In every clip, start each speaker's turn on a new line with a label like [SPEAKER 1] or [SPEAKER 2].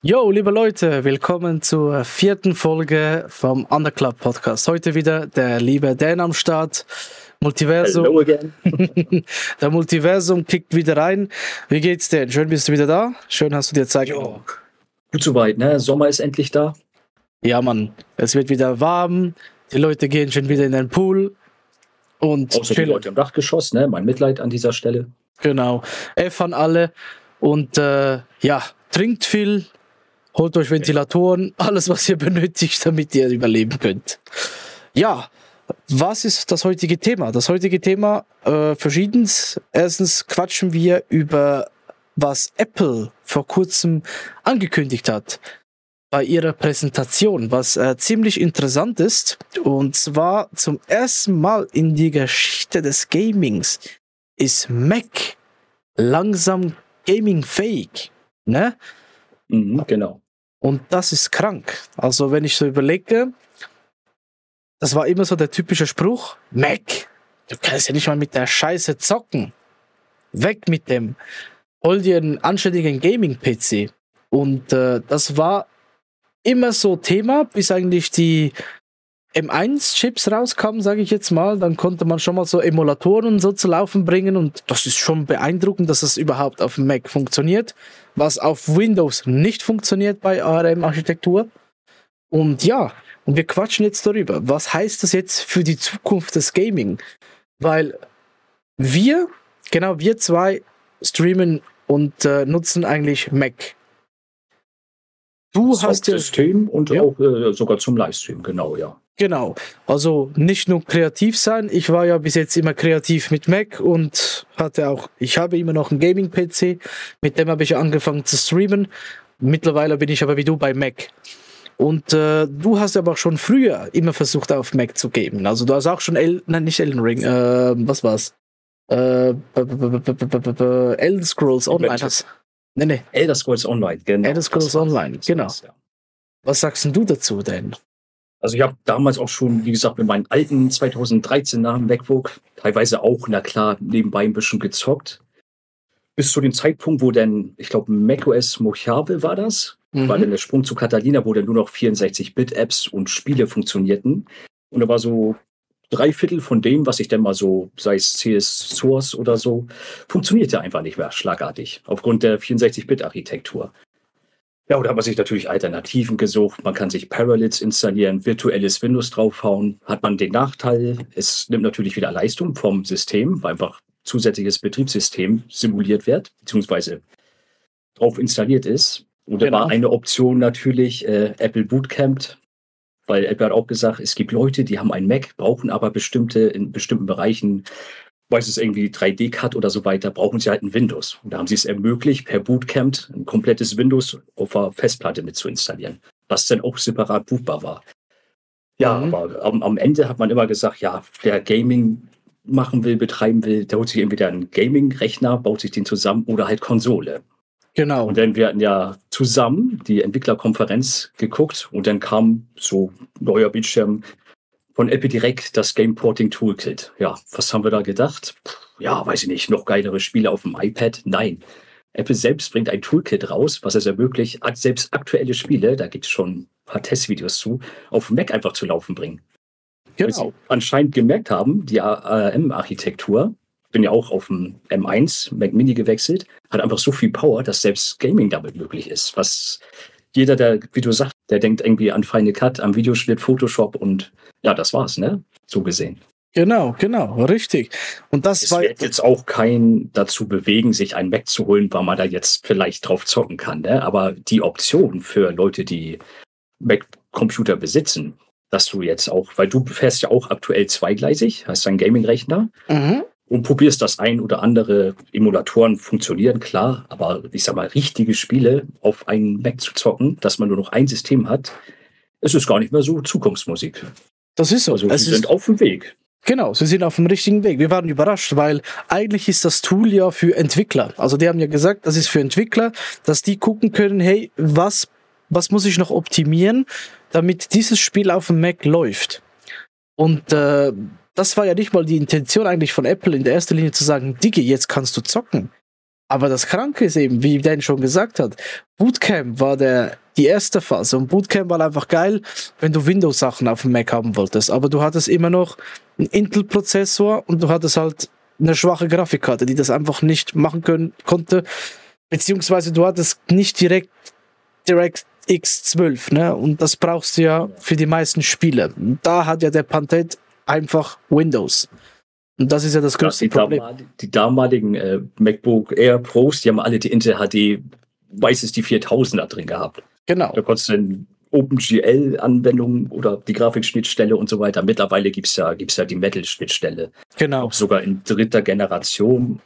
[SPEAKER 1] Yo, liebe Leute, willkommen zur vierten Folge vom Underclub Podcast. Heute wieder der liebe Dan am Start. Multiversum.
[SPEAKER 2] Hello again.
[SPEAKER 1] der Multiversum kickt wieder rein. Wie geht's denn? Schön bist du wieder da. Schön hast du dir Zeit
[SPEAKER 2] genommen. Gut soweit, ne? Sommer ist endlich da.
[SPEAKER 1] Ja, Mann. Es wird wieder warm. Die Leute gehen schon wieder in den Pool. Und
[SPEAKER 2] Außer die Leute im Dachgeschoss, ne? Mein Mitleid an dieser Stelle.
[SPEAKER 1] Genau. F an alle. Und äh, ja, trinkt viel, holt euch Ventilatoren, alles, was ihr benötigt, damit ihr überleben könnt. Ja, was ist das heutige Thema? Das heutige Thema äh, verschiedens. Erstens quatschen wir über was Apple vor kurzem angekündigt hat bei ihrer Präsentation, was äh, ziemlich interessant ist. Und zwar zum ersten Mal in die Geschichte des Gamings ist Mac langsam gaming-fähig. Ne?
[SPEAKER 2] Mhm, genau.
[SPEAKER 1] Und das ist krank. Also wenn ich so überlege, das war immer so der typische Spruch, Mac, du kannst ja nicht mal mit der Scheiße zocken. Weg mit dem. Hol dir einen anständigen Gaming-PC. Und äh, das war immer so Thema, bis eigentlich die M1-Chips rauskamen, sage ich jetzt mal. Dann konnte man schon mal so Emulatoren so zu laufen bringen und das ist schon beeindruckend, dass das überhaupt auf dem Mac funktioniert, was auf Windows nicht funktioniert bei ARM-Architektur. Und ja, und wir quatschen jetzt darüber. Was heißt das jetzt für die Zukunft des Gaming? Weil wir, genau wir zwei, streamen und äh, nutzen eigentlich Mac.
[SPEAKER 2] Du das hast ja System und ja. auch äh, sogar zum Livestream, genau, ja.
[SPEAKER 1] Genau. Also nicht nur kreativ sein. Ich war ja bis jetzt immer kreativ mit Mac und hatte auch, ich habe immer noch einen Gaming-PC. Mit dem habe ich angefangen zu streamen. Mittlerweile bin ich aber wie du bei Mac. Und äh, du hast aber auch schon früher immer versucht, auf Mac zu geben. Also du hast auch schon, El nein, nicht Elden Ring, äh, was war's? Äh, Elden Scrolls Online. Hast,
[SPEAKER 2] nee, nee. Elder Scrolls Online,
[SPEAKER 1] genau. Elder Scrolls Online, genau. Was sagst du dazu denn?
[SPEAKER 2] Also ich habe damals auch schon, wie gesagt, mit meinen alten 2013er MacBook teilweise auch, na klar, nebenbei ein bisschen gezockt. Bis zu dem Zeitpunkt, wo dann, ich glaube, macOS Mojave war das, mhm. war dann der Sprung zu Catalina, wo dann nur noch 64-Bit-Apps und Spiele funktionierten. Und da war so drei Viertel von dem, was ich dann mal so, sei es CS Source oder so, funktionierte einfach nicht mehr schlagartig, aufgrund der 64-Bit-Architektur. Ja, da hat man sich natürlich Alternativen gesucht. Man kann sich Parallels installieren, virtuelles Windows draufhauen. Hat man den Nachteil, es nimmt natürlich wieder Leistung vom System, weil einfach zusätzliches Betriebssystem simuliert wird, beziehungsweise drauf installiert ist. Und genau. da war eine Option natürlich äh, Apple Bootcamp, weil Apple hat auch gesagt, es gibt Leute, die haben einen Mac, brauchen aber bestimmte in bestimmten Bereichen weiß es irgendwie 3D-Cut oder so weiter, brauchen sie halt ein Windows. Und da haben sie es ermöglicht, per Bootcamp ein komplettes Windows auf der Festplatte mit zu installieren, was dann auch separat bootbar war. Ja, mhm. aber am, am, Ende hat man immer gesagt, ja, wer Gaming machen will, betreiben will, der holt sich entweder einen Gaming-Rechner, baut sich den zusammen oder halt Konsole.
[SPEAKER 1] Genau.
[SPEAKER 2] Und dann wir hatten ja zusammen die Entwicklerkonferenz geguckt und dann kam so neuer Bildschirm, von Apple direkt das Game Porting Toolkit. Ja, was haben wir da gedacht? Ja, weiß ich nicht, noch geilere Spiele auf dem iPad? Nein. Apple selbst bringt ein Toolkit raus, was es ermöglicht, selbst aktuelle Spiele, da gibt es schon ein paar Testvideos zu, auf Mac einfach zu laufen bringen. Genau. Anscheinend gemerkt haben, die ARM-Architektur, bin ja auch auf dem M1 Mac Mini gewechselt, hat einfach so viel Power, dass selbst Gaming damit möglich ist, was jeder, der, wie du sagst, der denkt irgendwie an Final Cut, am Videoschnitt, Photoshop und ja, das war's, ne? So gesehen.
[SPEAKER 1] Genau, genau, richtig. Und das
[SPEAKER 2] es war wird jetzt auch kein dazu bewegen, sich einen Mac zu holen, weil man da jetzt vielleicht drauf zocken kann. Ne? Aber die Option für Leute, die Mac-Computer besitzen, dass du jetzt auch, weil du fährst ja auch aktuell zweigleisig, hast einen Gaming-Rechner mhm. Und probierst das ein oder andere Emulatoren funktionieren, klar, aber ich sag mal, richtige Spiele auf einen Mac zu zocken, dass man nur noch ein System hat, es ist gar nicht mehr so Zukunftsmusik.
[SPEAKER 1] Das ist so.
[SPEAKER 2] Also, sie sind auf dem Weg.
[SPEAKER 1] Genau, sie sind auf dem richtigen Weg. Wir waren überrascht, weil eigentlich ist das Tool ja für Entwickler. Also die haben ja gesagt, das ist für Entwickler, dass die gucken können, hey, was, was muss ich noch optimieren, damit dieses Spiel auf dem Mac läuft. Und äh, das war ja nicht mal die Intention eigentlich von Apple in der ersten Linie zu sagen, Digi, jetzt kannst du zocken. Aber das Kranke ist eben, wie Dan schon gesagt hat, Bootcamp war der, die erste Phase und Bootcamp war einfach geil, wenn du Windows-Sachen auf dem Mac haben wolltest. Aber du hattest immer noch einen Intel-Prozessor und du hattest halt eine schwache Grafikkarte, die das einfach nicht machen können, konnte. Beziehungsweise du hattest nicht direkt Direct X12, ne? Und das brauchst du ja für die meisten Spiele. Da hat ja der Pantet einfach Windows. Und das ist ja das größte
[SPEAKER 2] die
[SPEAKER 1] Problem.
[SPEAKER 2] Damal die damaligen äh, MacBook Air Pros, die haben alle die Intel HD, weiß es die 4000er drin gehabt.
[SPEAKER 1] Genau.
[SPEAKER 2] Da konntest du dann OpenGL-Anwendungen oder die Grafikschnittstelle und so weiter. Mittlerweile gibt's ja, gibt's ja die Metal-Schnittstelle.
[SPEAKER 1] Genau.
[SPEAKER 2] Auch sogar in dritter Generation.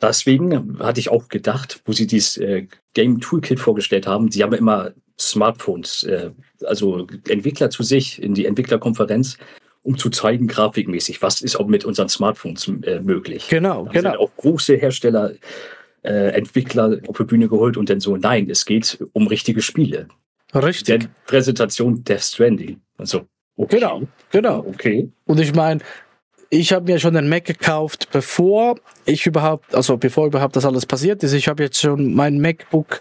[SPEAKER 2] Deswegen hatte ich auch gedacht, wo sie dieses äh, Game Toolkit vorgestellt haben, sie haben ja immer Smartphones, äh, also Entwickler zu sich in die Entwicklerkonferenz, um zu zeigen, grafikmäßig, was ist auch mit unseren Smartphones äh, möglich.
[SPEAKER 1] Genau,
[SPEAKER 2] Da
[SPEAKER 1] genau.
[SPEAKER 2] sind auch große Hersteller, äh, Entwickler auf die Bühne geholt und dann so, nein, es geht um richtige Spiele.
[SPEAKER 1] Richtig.
[SPEAKER 2] Der Präsentation Death Stranding. Also, okay.
[SPEAKER 1] Genau, genau.
[SPEAKER 2] Okay.
[SPEAKER 1] Und ich meine, ich habe mir schon den Mac gekauft, bevor ich überhaupt, also bevor überhaupt das alles passiert ist. Ich habe jetzt schon mein MacBook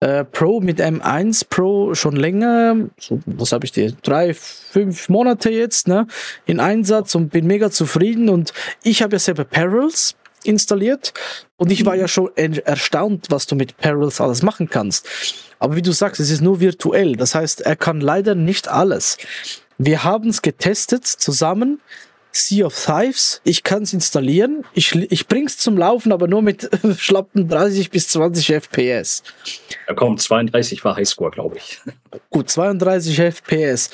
[SPEAKER 1] äh, Pro mit M1 Pro schon länger, so, was habe ich dir, drei, fünf Monate jetzt, ne, in Einsatz und bin mega zufrieden. Und ich habe ja selber Perils installiert und ich war ja schon er- erstaunt, was du mit Perils alles machen kannst. Aber wie du sagst, es ist nur virtuell. Das heißt, er kann leider nicht alles. Wir haben es getestet zusammen. Sea of Thieves. Ich kann es installieren. Ich, ich bring's zum Laufen, aber nur mit schlappen 30 bis 20 FPS.
[SPEAKER 2] Ja, komm, 32 war Highscore, glaube ich.
[SPEAKER 1] Gut, 32 FPS.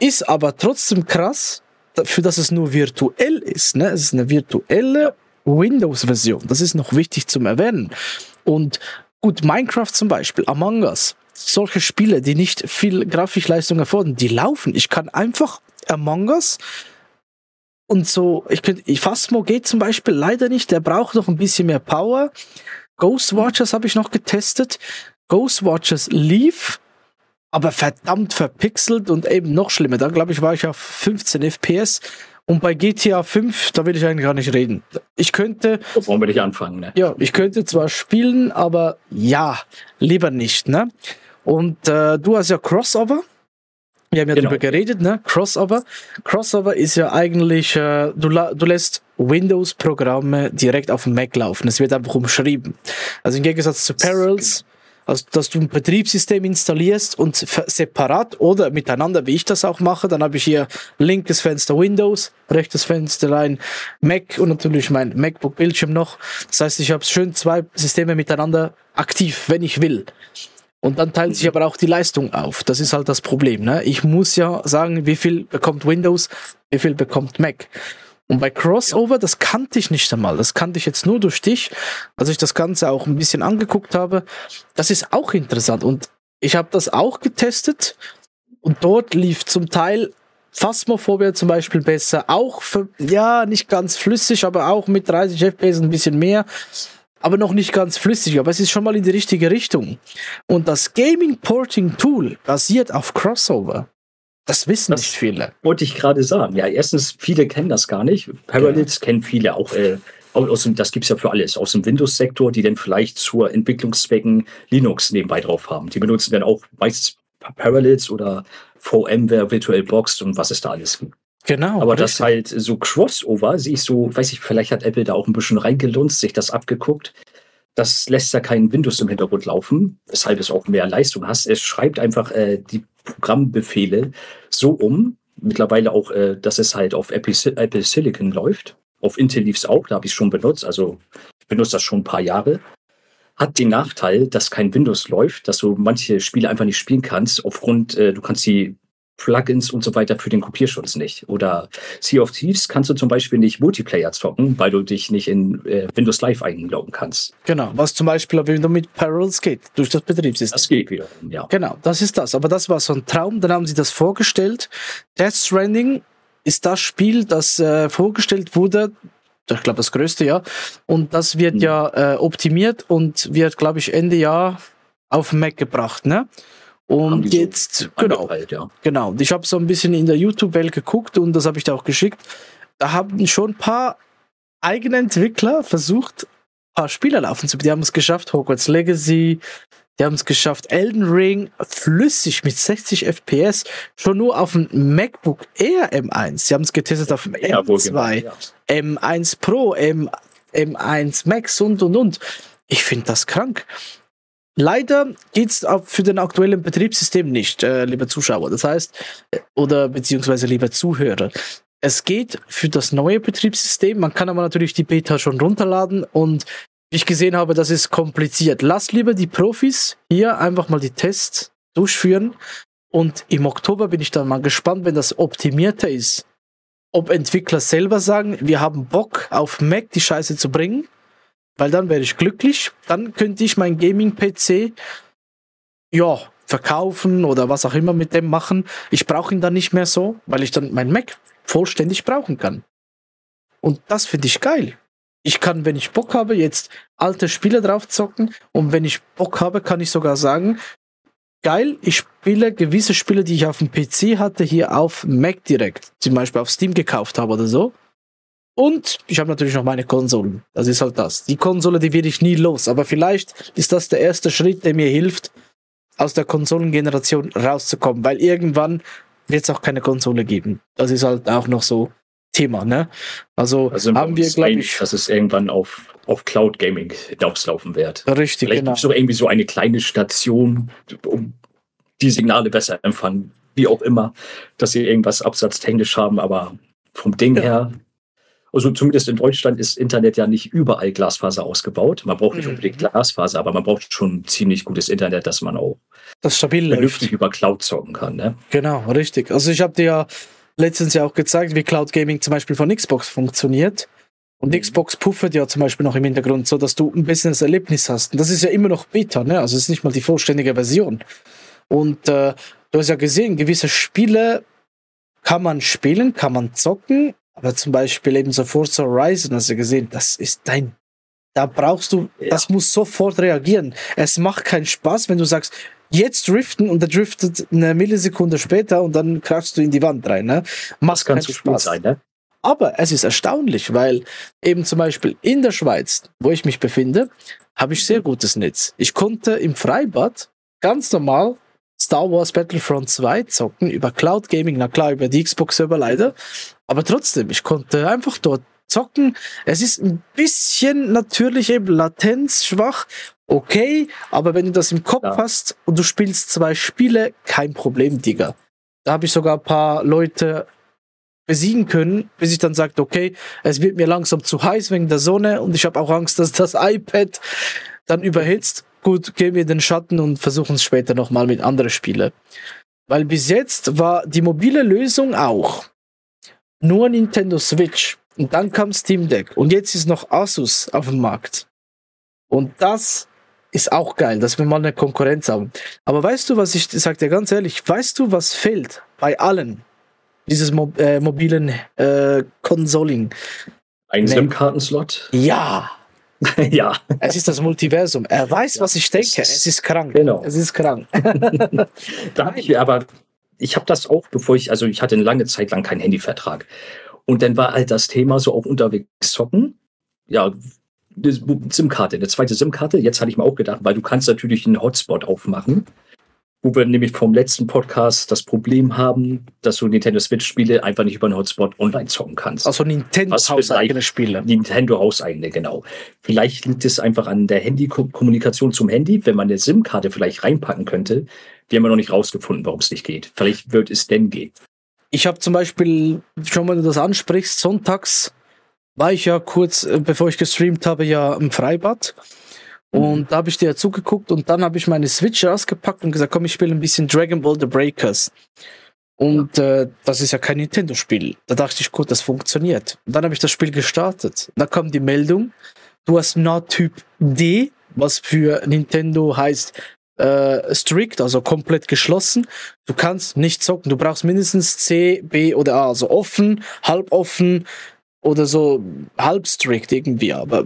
[SPEAKER 1] Ist aber trotzdem krass, dafür dass es nur virtuell ist. Ne? Es ist eine virtuelle Windows-Version. Das ist noch wichtig zum Erwähnen. Und gut, Minecraft zum Beispiel, Among Us, solche Spiele, die nicht viel Grafikleistung erfordern, die laufen. Ich kann einfach Among Us und so, ich könnte, ich Phasmo geht zum Beispiel leider nicht, der braucht noch ein bisschen mehr Power. Ghost Watchers habe ich noch getestet. Ghost Watchers lief, aber verdammt verpixelt und eben noch schlimmer. Da glaube ich, war ich auf 15 FPS. Und bei GTA 5, da will ich eigentlich gar nicht reden. Ich könnte,
[SPEAKER 2] Da wollen wir nicht anfangen, ne?
[SPEAKER 1] ja, ich könnte zwar spielen, aber ja, lieber nicht, ne? Und äh, du hast ja Crossover. Wir haben ja
[SPEAKER 2] Genau.
[SPEAKER 1] darüber geredet, ne? Crossover. Crossover ist ja eigentlich, äh, du, du lässt Windows-Programme direkt auf dem Mac laufen. Es wird einfach umschrieben. Also im Gegensatz zu Perils, also dass du ein Betriebssystem installierst und separat oder miteinander, wie ich das auch mache, dann habe ich hier linkes Fenster Windows, rechtes Fensterlein Mac und natürlich mein MacBook-Bildschirm noch. Das heißt, ich habe schön zwei Systeme miteinander aktiv, wenn ich will. Und dann teilt sich aber auch die Leistung auf. Das ist halt das Problem. Ne? Ich muss ja sagen, wie viel bekommt Windows, wie viel bekommt Mac. Und bei Crossover, das kannte ich nicht einmal. Das kannte ich jetzt nur durch dich, als ich das Ganze auch ein bisschen angeguckt habe. Das ist auch interessant. Und ich habe das auch getestet. Und dort lief zum Teil Phasmophobia zum Beispiel besser. Auch, für, ja, nicht ganz flüssig, aber auch mit 30 FPS ein bisschen mehr. Aber noch nicht ganz flüssig, aber es ist schon mal in die richtige Richtung. Und das Gaming Porting Tool basiert auf Crossover. Das wissen
[SPEAKER 2] Das-
[SPEAKER 1] nicht viele.
[SPEAKER 2] Wollte ich gerade sagen. Ja, erstens, viele kennen das gar nicht. Parallels kennen viele auch. Äh, aus dem, das gibt's ja für alles. Aus dem Windows-Sektor, die dann vielleicht zur Entwicklungszwecken Linux nebenbei drauf haben. Die benutzen dann auch meistens Parallels oder VMware, VirtualBox und was es da alles gibt.
[SPEAKER 1] Genau.
[SPEAKER 2] Aber das
[SPEAKER 1] richtig.
[SPEAKER 2] halt so Crossover, sehe ich so, weiß ich, vielleicht hat Apple da auch ein bisschen reingelunzt, sich das abgeguckt. Das lässt ja kein Windows im Hintergrund laufen, weshalb es auch mehr Leistung hast. Es schreibt einfach äh, die Programmbefehle so um, mittlerweile auch, äh, dass es halt auf Apple, Apple Silicon läuft. Auf Intel lief es auch, da habe ich es schon benutzt, also ich benutze das schon ein paar Jahre. Hat den Nachteil, dass kein Windows läuft, dass du manche Spiele einfach nicht spielen kannst, aufgrund, äh, du kannst die Plugins und so weiter für den Kopierschutz nicht. Oder Sea of Thieves kannst du zum Beispiel nicht Multiplayer zocken, weil du dich nicht in äh, Windows Live einloggen kannst.
[SPEAKER 1] Genau. Was zum Beispiel wenn du mit Parallels geht, durch das Betriebssystem.
[SPEAKER 2] Das geht wieder, ja.
[SPEAKER 1] Genau, das ist das. Aber das war so ein Traum. Dann haben sie das vorgestellt. Death Stranding ist das Spiel, das äh, vorgestellt wurde. Ich glaube, das größte, ja. Und das wird
[SPEAKER 2] Mhm.
[SPEAKER 1] ja äh, optimiert und wird, glaube ich, Ende Jahr auf Mac gebracht, ne? Und
[SPEAKER 2] die so
[SPEAKER 1] jetzt, genau,
[SPEAKER 2] ja.
[SPEAKER 1] genau. Ich habe so ein bisschen in der YouTube-Welt geguckt und das habe ich da auch geschickt. Da haben schon ein paar eigene Entwickler versucht, paar Spiele laufen zu. Die haben es geschafft, Hogwarts Legacy, die haben es geschafft, Elden Ring flüssig mit 60 FPS, schon nur auf dem MacBook Air M1. Sie haben es getestet auf dem
[SPEAKER 2] Ja, wohl
[SPEAKER 1] M2,
[SPEAKER 2] genau, ja.
[SPEAKER 1] M1 Pro, M, M1 Max und und und. Ich finde das krank. Leider geht's auch für den aktuellen Betriebssystem nicht, äh, liebe Zuschauer. Das heißt, äh, oder beziehungsweise liebe Zuhörer. Es geht für das neue Betriebssystem. Man kann aber natürlich die Beta schon runterladen und wie ich gesehen habe, das ist kompliziert. Lass lieber die Profis hier einfach mal die Tests durchführen und im Oktober bin ich dann mal gespannt, wenn das optimierter ist, ob Entwickler selber sagen, wir haben Bock auf Mac die Scheiße zu bringen, weil dann wäre ich glücklich. Dann könnte ich mein Gaming-PC ja verkaufen oder was auch immer mit dem machen. Ich brauche ihn dann nicht mehr so, weil ich dann mein Mac vollständig brauchen kann. Und das finde ich geil. Ich kann, wenn ich Bock habe, jetzt alte Spiele drauf zocken und wenn ich Bock habe, kann ich sogar sagen, geil, ich spiele gewisse Spiele, die ich auf dem PC hatte, hier auf Mac direkt, zum Beispiel auf Steam gekauft habe oder so. Und ich habe natürlich noch meine Konsolen. Das ist halt das. Die Konsole, die werde ich nie los. Aber vielleicht ist das der erste Schritt, der mir hilft, aus der Konsolengeneration rauszukommen. Weil irgendwann wird es auch keine Konsole geben. Das ist halt auch noch so Thema, ne? Also,
[SPEAKER 2] Also
[SPEAKER 1] haben wir, glaube ich,
[SPEAKER 2] dass es irgendwann auf, auf Cloud Gaming hinauslaufen wird.
[SPEAKER 1] richtig,
[SPEAKER 2] Vielleicht
[SPEAKER 1] genau.
[SPEAKER 2] gibt es doch irgendwie so eine kleine Station, um die Signale besser empfangen, wie auch immer, dass sie irgendwas absatztechnisch haben, aber vom Ding
[SPEAKER 1] Ja.
[SPEAKER 2] her, also zumindest in Deutschland ist Internet ja nicht überall Glasfaser ausgebaut. Man braucht nicht
[SPEAKER 1] Mhm.
[SPEAKER 2] unbedingt Glasfaser, aber man braucht schon ziemlich gutes Internet, dass man auch
[SPEAKER 1] Das stabil läuft.
[SPEAKER 2] vernünftig über Cloud zocken kann. Ne?
[SPEAKER 1] Genau, richtig. Also ich habe dir ja letztens ja auch gezeigt, wie Cloud Gaming zum Beispiel von Xbox funktioniert. Und
[SPEAKER 2] Mhm.
[SPEAKER 1] Xbox puffert ja zum Beispiel noch im Hintergrund, so dass du ein bisschen das Erlebnis hast. Und das ist ja immer noch Beta, ne? Also es ist nicht mal die vollständige Version. Und äh, du hast ja gesehen, gewisse Spiele kann man spielen, kann man zocken, aber zum Beispiel eben so Forza Horizon, hast du gesehen, das ist dein. Da brauchst du,
[SPEAKER 2] Ja.
[SPEAKER 1] das muss sofort reagieren. Es macht keinen Spaß, wenn du sagst, jetzt driften und der driftet eine Millisekunde später und dann krachst du in die Wand rein. Ne? Macht keinen
[SPEAKER 2] zu
[SPEAKER 1] Spaß.
[SPEAKER 2] sein. Ne?
[SPEAKER 1] Aber es ist erstaunlich, weil eben zum Beispiel in der Schweiz, wo ich mich befinde, habe ich sehr gutes Netz. Ich konnte im Freibad ganz normal Star Wars Battlefront 2 zocken über Cloud Gaming, na klar, über die Xbox Server leider. Aber trotzdem, ich konnte einfach dort zocken. Es ist ein bisschen natürlich eben latenzschwach, okay, aber wenn du das im Kopf
[SPEAKER 2] Ja.
[SPEAKER 1] hast und du spielst zwei Spiele, kein Problem, Digga. Da habe ich sogar ein paar Leute besiegen können, bis ich dann sagte, okay, es wird mir langsam zu heiß wegen der Sonne und ich habe auch Angst, dass das iPad dann überhitzt. Gut, gehen wir in den Schatten und versuchen es später nochmal mit anderen Spielen. Weil bis jetzt war die mobile Lösung auch nur Nintendo Switch und dann kam Steam Deck und jetzt ist noch Asus auf dem Markt. Und das ist auch geil, dass wir mal eine Konkurrenz haben. Aber weißt du, was ich sag dir ganz ehrlich, weißt du, was fehlt bei allen dieses Mo äh, mobilen äh, Consoling?
[SPEAKER 2] Ein. SIM-Kartenslot?
[SPEAKER 1] Ja,
[SPEAKER 2] ja.
[SPEAKER 1] es ist das Multiversum. Er weiß,
[SPEAKER 2] Ja,
[SPEAKER 1] was ich denke.
[SPEAKER 2] ist-
[SPEAKER 1] Es ist krank.
[SPEAKER 2] Genau.
[SPEAKER 1] Es ist krank.
[SPEAKER 2] Da habe ich mir aber, ich habe das auch, bevor ich, also ich hatte eine lange Zeit lang keinen Handyvertrag. Und dann war halt das Thema so auch unterwegs zocken. Ja, eine SIM-Karte, eine zweite SIM-Karte. Jetzt hatte ich mir auch gedacht, weil du kannst natürlich einen Hotspot aufmachen, wo wir nämlich vom letzten Podcast das Problem haben, dass du Nintendo Switch-Spiele einfach nicht über einen Hotspot online zocken kannst.
[SPEAKER 1] Also Nintendo hauseigene Spiele.
[SPEAKER 2] Nintendo hauseigene, genau. Vielleicht liegt es einfach an der Handy-Kommunikation zum Handy, wenn man eine SIM-Karte vielleicht reinpacken könnte. Wir haben ja noch nicht rausgefunden, warum es nicht geht. Vielleicht wird es denn gehen.
[SPEAKER 1] Ich habe zum Beispiel, schon wenn du das ansprichst, sonntags war ich ja kurz, äh, bevor ich gestreamt habe, ja im Freibad. Und da habe ich dir ja zugeguckt und dann habe ich meine Switch rausgepackt und gesagt, komm, ich spiele ein bisschen Dragon Ball The Breakers. Und äh, das ist ja kein Nintendo-Spiel. Da dachte ich, gut, das funktioniert. Und dann habe ich das Spiel gestartet. Da kam die Meldung, du hast NOT-Typ D, was für Nintendo heißt äh, strict, also komplett geschlossen. Du kannst nicht zocken. Du brauchst mindestens C, B oder A, also offen, halb offen oder so halb strict irgendwie. Aber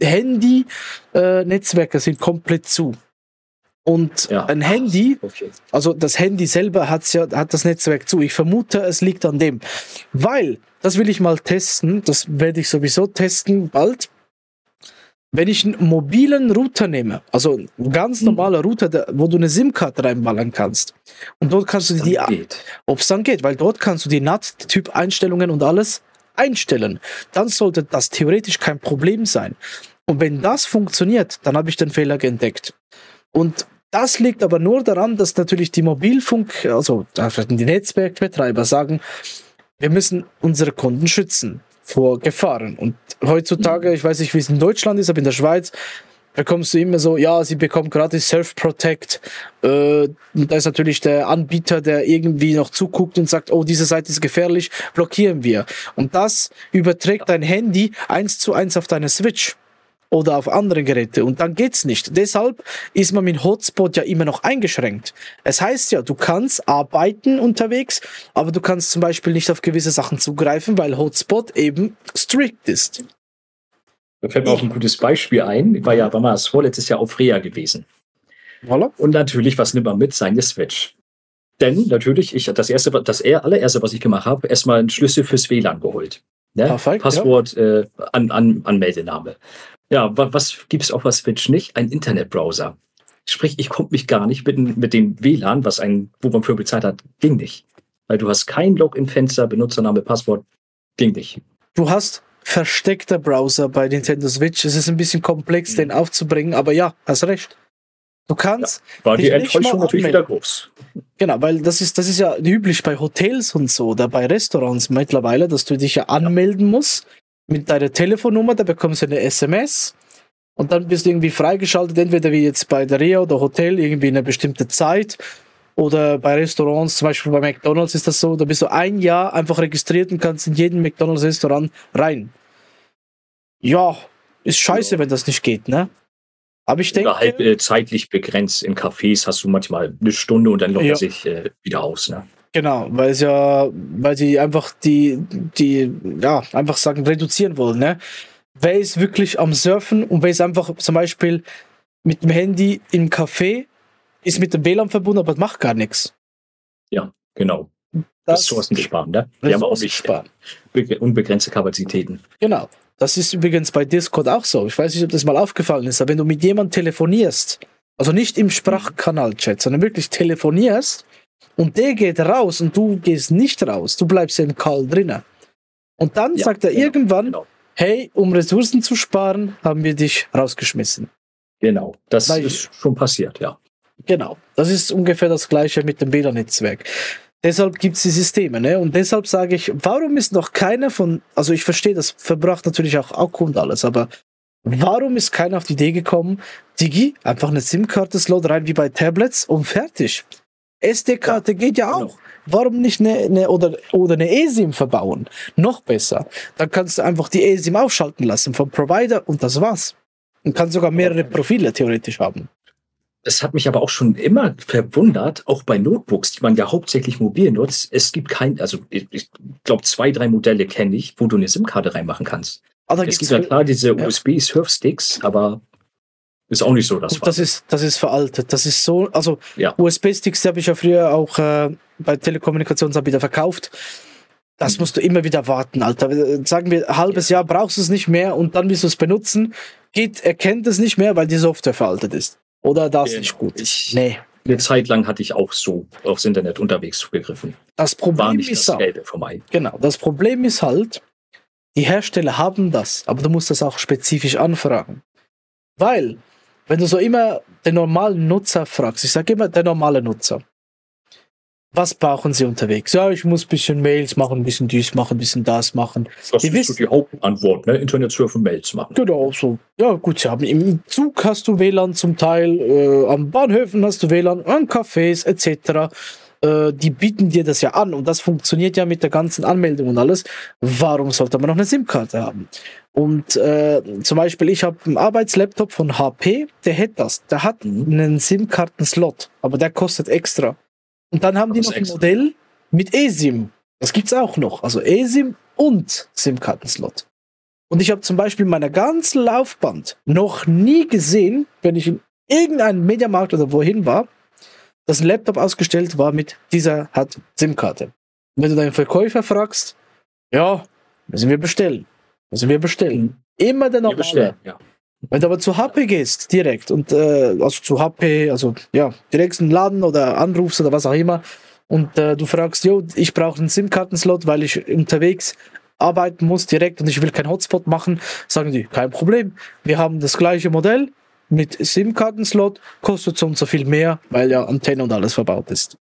[SPEAKER 1] Handy-Netzwerke sind komplett zu. Und
[SPEAKER 2] Ja.
[SPEAKER 1] ein Handy, also das Handy selber hat's ja, hat das Netzwerk zu. Ich vermute, es liegt an dem. Weil, das will ich mal testen, das werde ich sowieso testen bald. Wenn ich einen mobilen Router nehme, also ein ganz normaler Router, der, wo du eine SIM-Karte reinballern kannst, und dort kannst du die, ob es dann geht, weil dort kannst du die NAT-Typ-Einstellungen und alles einstellen. Dann sollte das theoretisch kein Problem sein. Und wenn das funktioniert, dann habe ich den Fehler entdeckt. Und das liegt aber nur daran, dass natürlich die Mobilfunk, also die Netzwerkbetreiber sagen, wir müssen unsere Kunden schützen vor Gefahren. Und heutzutage, ich weiß nicht, wie es in Deutschland ist, aber in der Schweiz bekommst du immer so, ja, sie bekommt gratis Self-Protect. Äh, da ist natürlich der Anbieter, der irgendwie noch zuguckt und sagt, oh, diese Seite ist gefährlich, blockieren wir. Und das überträgt dein Handy eins zu eins auf deine Switch oder auf andere Geräte und dann geht's nicht. Deshalb ist man mit Hotspot ja immer noch eingeschränkt. Es heißt ja, du kannst arbeiten unterwegs, aber du kannst zum Beispiel nicht auf gewisse Sachen zugreifen, weil Hotspot eben strict ist.
[SPEAKER 2] Da fällt mir auch ein gutes Beispiel ein. Ich war ja war mal das vorletztes Jahr auf Rea gewesen. Voilà. Und natürlich, was nimmt man mit? Seine Switch. Denn natürlich, ich das erste, das allererste, was ich gemacht habe, erstmal einen Schlüssel fürs WLAN geholt. Ne? Perfekt, Passwort, ja. äh, an, an, Anmeldename. Ja, was gibt es auf der Switch nicht? Ein Internetbrowser. Sprich, ich konnte mich gar nicht mit, mit dem WLAN, was ein, wo man für bezahlt hat, ging nicht. Weil du hast kein Login-Fenster, Benutzername, Passwort, ging nicht.
[SPEAKER 1] Du hast versteckter Browser bei Nintendo Switch. Es ist ein bisschen komplex, mhm. den aufzubringen, aber ja, hast recht. Du kannst.
[SPEAKER 2] Ja, war die Enttäuschung natürlich wieder groß.
[SPEAKER 1] Genau, weil das ist, das ist ja üblich bei Hotels und so oder bei Restaurants mittlerweile, dass du dich ja anmelden musst mit deiner Telefonnummer, da bekommst du eine SMS und dann bist du irgendwie freigeschaltet, entweder wie jetzt bei der Rea oder Hotel, irgendwie eine bestimmte Zeit oder bei Restaurants, zum Beispiel bei McDonalds ist das so, da bist du ein Jahr einfach registriert und kannst in jeden McDonalds-Restaurant rein. Ja, ist scheiße, ja. wenn das nicht geht, ne?
[SPEAKER 2] Aber ich denke. Halt äh, zeitlich begrenzt. In Cafés hast du manchmal eine Stunde und dann loggt ja. sich äh, wieder aus, ne?
[SPEAKER 1] Genau, weil es ja, weil sie einfach die, die, ja, einfach sagen, reduzieren wollen, ne? Wer ist wirklich am Surfen und wer ist einfach zum Beispiel mit dem Handy im Café, ist mit dem WLAN verbunden, aber macht gar nichts.
[SPEAKER 2] Ja, genau. Das Ressourcen sparen, ne? Wir haben auch nicht sparen. unbegrenzte Kapazitäten.
[SPEAKER 1] Genau. Das ist übrigens bei Discord auch so. Ich weiß nicht, ob das mal aufgefallen ist, aber wenn du mit jemandem telefonierst, also nicht im Sprachkanal-Chat, sondern wirklich telefonierst, und der geht raus und du gehst nicht raus, du bleibst im Call drinnen. Und dann ja, sagt er genau, irgendwann, genau. hey, um Ressourcen zu sparen, haben wir dich rausgeschmissen.
[SPEAKER 2] Genau, das Weil, ist schon passiert, ja.
[SPEAKER 1] Genau, das ist ungefähr das gleiche mit dem WLAN-Netzwerk. Deshalb gibt es die Systeme, ne? Und deshalb sage ich, warum ist noch keiner von, also ich verstehe, das verbraucht natürlich auch Akku und alles, aber warum ist keiner auf die Idee gekommen, Digi, einfach eine SIM-Karte-Slot rein wie bei Tablets und fertig. SD-Karte ja, geht ja genau. auch. Warum nicht eine, eine oder, oder eine eSIM verbauen? Noch besser. Dann kannst du einfach die eSIM aufschalten lassen vom Provider und das war's. Und kannst sogar mehrere Profile theoretisch haben.
[SPEAKER 2] Es hat mich aber auch schon immer verwundert, auch bei Notebooks, die man ja hauptsächlich mobil nutzt. Es gibt kein, also ich, ich glaube, zwei, drei Modelle kenne ich, wo du eine SIM-Karte reinmachen kannst. Aber es gibt ja klar diese ja. USB-Surf-Sticks, aber ist auch nicht so das.
[SPEAKER 1] Das ist, das ist veraltet. Das ist so, also ja. USB-Sticks habe ich ja früher auch äh, bei Telekommunikationsanbietern verkauft. Das musst du immer wieder warten, Alter. Sagen wir, ein halbes Jahr brauchst du es nicht mehr und dann willst du es benutzen. Geht, erkennt es nicht mehr, weil die Software veraltet ist. Oder das genau. nicht gut.
[SPEAKER 2] Ich, nee. Eine Zeit lang hatte ich auch so aufs Internet unterwegs zugegriffen.
[SPEAKER 1] Das Problem ist
[SPEAKER 2] das vorbei.
[SPEAKER 1] Genau. Das Problem ist halt, die Hersteller haben das, aber du musst das auch spezifisch anfragen. Weil wenn du so immer den normalen Nutzer fragst, ich sage immer der normale Nutzer, was brauchen sie unterwegs? Ja, ich muss ein bisschen Mails machen, ein bisschen dies machen, ein bisschen das machen.
[SPEAKER 2] Das ist wissen, so die Hauptantwort, ne? Internet surfen, Mails machen.
[SPEAKER 1] Genau, so. Ja, gut, sie haben im Zug hast du WLAN zum Teil, äh, am Bahnhöfen hast du WLAN, an Cafés etc. Äh, die bieten dir das ja an und das funktioniert ja mit der ganzen Anmeldung und alles. Warum sollte man noch eine SIM-Karte haben? Und äh, zum Beispiel, ich habe einen Arbeitslaptop von HP, der hat das. Der hat mhm. einen SIM-Karten-Slot, aber der kostet extra. Und dann haben die noch ein Modell mit eSIM. Das gibt's auch noch. Also eSIM und SIM-Karten-Slot. Und ich habe zum Beispiel in meiner ganzen Laufbahn noch nie gesehen, wenn ich in irgendeinem Mediamarkt oder wohin war, dass ein Laptop ausgestellt war mit dieser hat SIM-Karte. Wenn du deinen Verkäufer fragst, ja, müssen wir bestellen. Müssen wir bestellen. Immer der normale. Ja. Wenn du aber zu HP gehst, direkt, und äh, also zu HP, also ja, direkt in den Laden oder anrufst oder was auch immer, und äh, du fragst, jo, ich brauche einen SIM-Kartenslot, weil ich unterwegs arbeiten muss direkt und ich will keinen Hotspot machen, sagen die, kein Problem. Wir haben das gleiche Modell mit SIM-Kartenslot, kostet so und so viel mehr, weil ja Antenne und alles verbaut ist.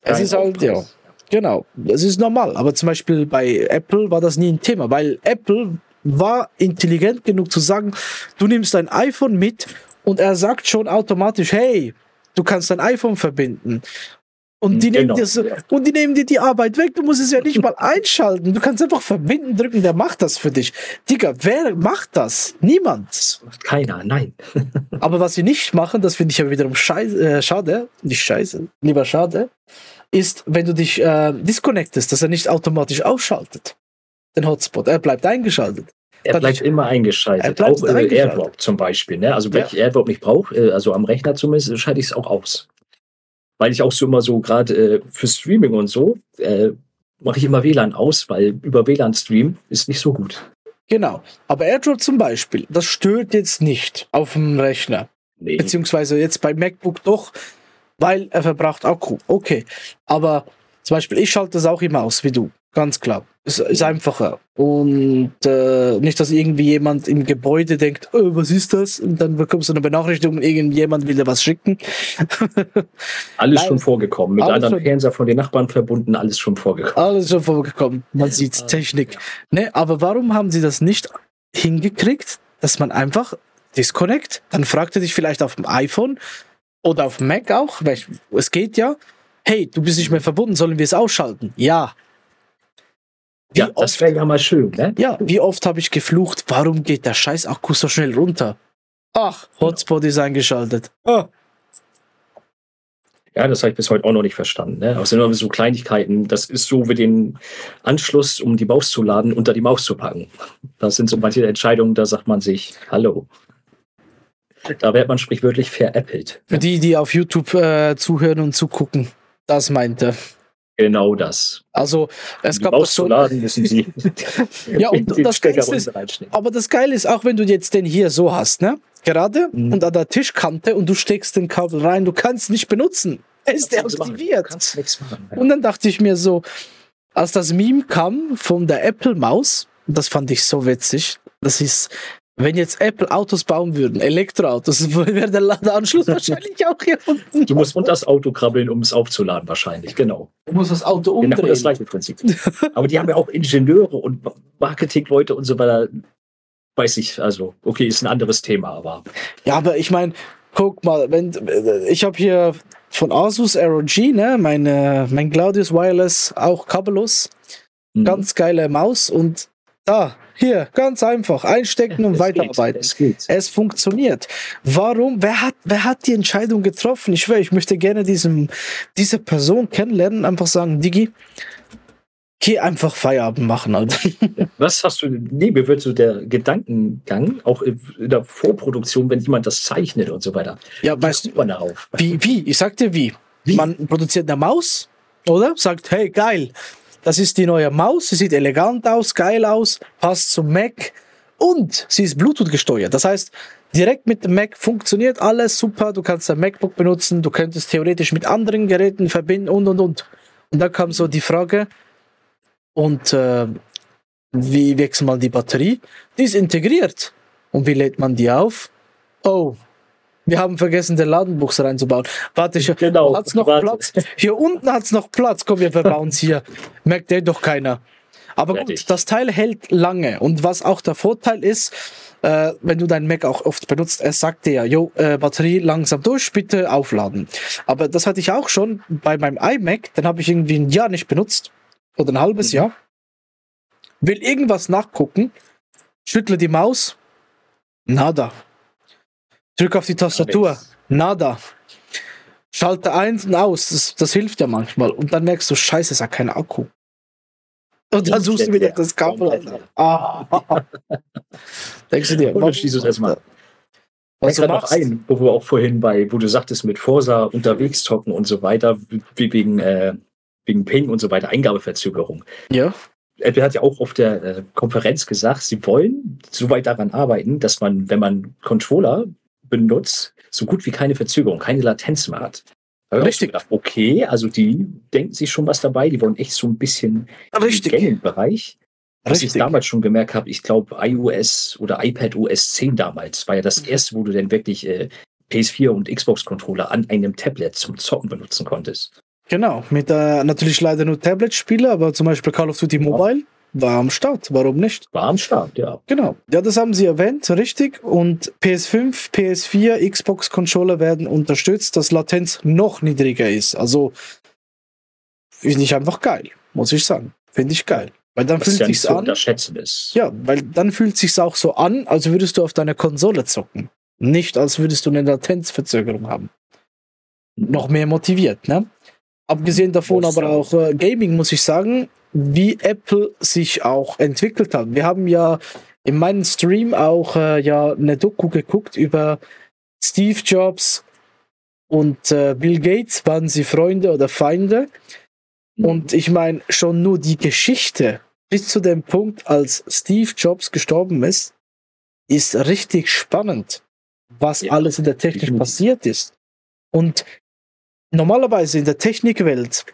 [SPEAKER 1] Es ist halt, ja, genau, es ist normal. Aber zum Beispiel bei Apple war das nie ein Thema, weil Apple war intelligent genug zu sagen, du nimmst dein iPhone mit und er sagt schon automatisch, hey, du kannst dein iPhone verbinden. Und die, genau. nehmen dir so, und die nehmen dir die Arbeit weg. Du musst es ja nicht mal einschalten. Du kannst einfach verbinden drücken, der macht das für dich. Digga, wer macht das? Niemand.
[SPEAKER 2] Keiner, nein.
[SPEAKER 1] Aber was sie nicht machen, das finde ich ja wiederum scheiße, äh, schade, nicht scheiße, lieber schade, ist, wenn du dich äh, disconnectest, dass er nicht automatisch ausschaltet. Den Hotspot. Er bleibt eingeschaltet.
[SPEAKER 2] Er bleibt immer eingeschaltet. Auch äh, AirDrop zum Beispiel. Ne? Also wenn ja. ich AirDrop nicht brauche, äh, also am Rechner zumindest, schalte ich es auch aus weil ich auch so immer so gerade äh, für Streaming und so äh, mache ich immer WLAN aus, weil über WLAN streamen ist nicht so gut.
[SPEAKER 1] Genau. Aber AirDrop zum Beispiel, das stört jetzt nicht auf dem Rechner. Nee. Beziehungsweise jetzt bei MacBook doch, weil er verbraucht Akku. Okay. Aber zum Beispiel, ich schalte das auch immer aus, wie du. Ganz klar. Es ist einfacher. Und äh, nicht, dass irgendwie jemand im Gebäude denkt, oh, was ist das? Und dann bekommst du eine Benachrichtigung, irgendjemand will dir was schicken.
[SPEAKER 2] alles Nein, schon vorgekommen. Mit anderen Fernseher von den Nachbarn verbunden, alles schon vorgekommen.
[SPEAKER 1] Alles schon vorgekommen. Man sieht Technik. Ne, aber warum haben sie das nicht hingekriegt, dass man einfach disconnect? Dann fragte dich vielleicht auf dem iPhone oder auf dem Mac auch, es geht ja. Hey, du bist nicht mehr verbunden, sollen wir es ausschalten? Ja,
[SPEAKER 2] wie ja, das wäre ja mal schön, ne?
[SPEAKER 1] Ja, wie oft habe ich geflucht, warum geht der scheiß Akku so schnell runter? Ach, Hotspot ist eingeschaltet. Ah.
[SPEAKER 2] Ja, das habe ich bis heute auch noch nicht verstanden. Ne? Aber sind immer so Kleinigkeiten. Das ist so wie den Anschluss, um die Maus zu laden, unter die Maus zu packen. Das sind so manche Entscheidungen, da sagt man sich, hallo. Da wird man sprichwörtlich veräppelt.
[SPEAKER 1] Für die, die auf YouTube äh, zuhören und zugucken, das meinte.
[SPEAKER 2] Genau das.
[SPEAKER 1] Also es
[SPEAKER 2] um gab das so. Laden müssen Sie
[SPEAKER 1] ja, und das ist, aber das Geile ist, auch wenn du jetzt den hier so hast, ne? Gerade mhm. und an der Tischkante und du steckst den Kabel rein, du kannst nicht benutzen. Er ist deaktiviert. Machen, ja. Und dann dachte ich mir so, als das Meme kam von der Apple Maus, das fand ich so witzig. Das ist wenn jetzt Apple Autos bauen würden, Elektroautos, wäre der Ladeanschluss wahrscheinlich auch hier unten.
[SPEAKER 2] Du musst unter das Auto krabbeln, um es aufzuladen, wahrscheinlich, genau.
[SPEAKER 1] Du musst das Auto umdrehen. Genau
[SPEAKER 2] das gleiche Prinzip. Aber die haben ja auch Ingenieure und Marketingleute und so weiter. Weiß ich, also, okay, ist ein anderes Thema, aber.
[SPEAKER 1] Ja, aber ich meine, guck mal, wenn ich habe hier von Asus ROG, ne, meine, mein Claudius Wireless, auch kabellos. Mhm. Ganz geile Maus und da, hier, ganz einfach. Einstecken und es weiterarbeiten. Geht, es, geht. es funktioniert. Warum? Wer hat, wer hat die Entscheidung getroffen? Ich schwöre, ich möchte gerne diesem, diese Person kennenlernen, einfach sagen, Digi, geh einfach Feierabend machen, Alter.
[SPEAKER 2] Was hast du, nee, mir wird so der Gedankengang, auch in der Vorproduktion, wenn jemand das zeichnet und so weiter.
[SPEAKER 1] Ja, weißt du, darauf. Wie, wie? Ich sag dir wie. wie? Man produziert eine Maus, oder? Sagt, hey, geil das ist die neue Maus. Sie sieht elegant aus, geil aus, passt zum Mac und sie ist Bluetooth gesteuert. Das heißt, direkt mit dem Mac funktioniert alles super. Du kannst ein MacBook benutzen, du könntest theoretisch mit anderen Geräten verbinden und und und. Und da kam so die Frage, und äh, wie wechselt man die Batterie? Die ist integriert. Und wie lädt man die auf? Oh, wir haben vergessen, den Ladenbuchs reinzubauen. Warte, hier genau, hat's noch warte. Platz. Hier unten hat es noch Platz. Komm, wir verbauen es hier. Merkt der doch keiner. Aber Fertig. gut, das Teil hält lange. Und was auch der Vorteil ist, äh, wenn du deinen Mac auch oft benutzt, er sagt dir, jo, äh, Batterie langsam durch, bitte aufladen. Aber das hatte ich auch schon bei meinem iMac, den habe ich irgendwie ein Jahr nicht benutzt. Oder ein halbes mhm. Jahr. Will irgendwas nachgucken, schüttle die Maus, nada. Drück auf die Tastatur. Nada. Schalte eins und aus. Das, das hilft ja manchmal. Und dann merkst du, scheiße, es hat keinen Akku. Und dann suchst du wieder das Kabel. Ah.
[SPEAKER 2] Denkst du dir, und schließt es erstmal. Was du noch ein, wo wir auch vorhin bei, wo du sagtest, mit Forsa unterwegs zocken und so weiter, wie wegen, äh, wegen Ping und so weiter, Eingabeverzögerung.
[SPEAKER 1] Ja.
[SPEAKER 2] Apple hat ja auch auf der äh, Konferenz gesagt, sie wollen so weit daran arbeiten, dass man, wenn man Controller benutzt, so gut wie keine Verzögerung, keine Latenz mehr hat. Richtig. Gedacht, okay, also die denken sich schon was dabei, die wollen echt so ein bisschen
[SPEAKER 1] Richtig.
[SPEAKER 2] im Gaming-Bereich. Was ich damals schon gemerkt habe, ich glaube iOS oder iPad OS 10 damals war ja das mhm. erste, wo du denn wirklich äh, PS4 und Xbox-Controller an einem Tablet zum Zocken benutzen konntest.
[SPEAKER 1] Genau, mit äh, natürlich leider nur Tablet-Spiele, aber zum Beispiel Call of Duty Mobile ja. War am Start. Warum nicht?
[SPEAKER 2] War am Start, ja.
[SPEAKER 1] Genau. Ja, das haben sie erwähnt, richtig. Und PS5, PS4, Xbox-Controller werden unterstützt, dass Latenz noch niedriger ist. Also finde ich einfach geil, muss ich sagen. Finde ich geil. Weil dann Was fühlt ja sich's an.
[SPEAKER 2] Ist.
[SPEAKER 1] Ja, weil dann fühlt sich's auch so an, als würdest du auf deiner Konsole zocken. Nicht, als würdest du eine Latenzverzögerung haben. Noch mehr motiviert, ne? Abgesehen davon aber auch äh, Gaming, muss ich sagen, wie Apple sich auch entwickelt hat. Wir haben ja in meinem Stream auch äh, ja eine Doku geguckt über Steve Jobs und äh, Bill Gates. Waren sie Freunde oder Feinde? Mhm. Und ich meine, schon nur die Geschichte bis zu dem Punkt, als Steve Jobs gestorben ist, ist richtig spannend, was ja. alles in der Technik mhm. passiert ist. Und normalerweise in der Technikwelt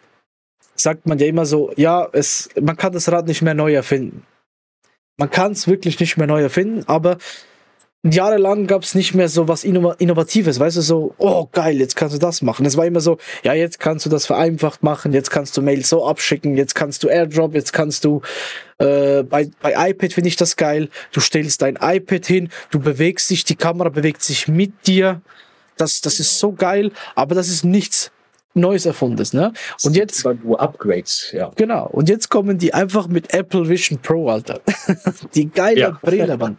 [SPEAKER 1] sagt man ja immer so, ja, es, man kann das Rad nicht mehr neu erfinden. Man kann es wirklich nicht mehr neu erfinden, aber jahrelang gab es nicht mehr so was Innovatives, weißt du, so, oh geil, jetzt kannst du das machen. Es war immer so, ja, jetzt kannst du das vereinfacht machen, jetzt kannst du Mails so abschicken, jetzt kannst du Airdrop, jetzt kannst du, äh, bei, bei iPad finde ich das geil, du stellst dein iPad hin, du bewegst dich, die Kamera bewegt sich mit dir, das, das ist so geil, aber das ist nichts Neues erfundenes, ne? Und jetzt.
[SPEAKER 2] Nur Upgrades, ja.
[SPEAKER 1] Genau. Und jetzt kommen die einfach mit Apple Vision Pro, Alter. die geile ja. Brille, Mann.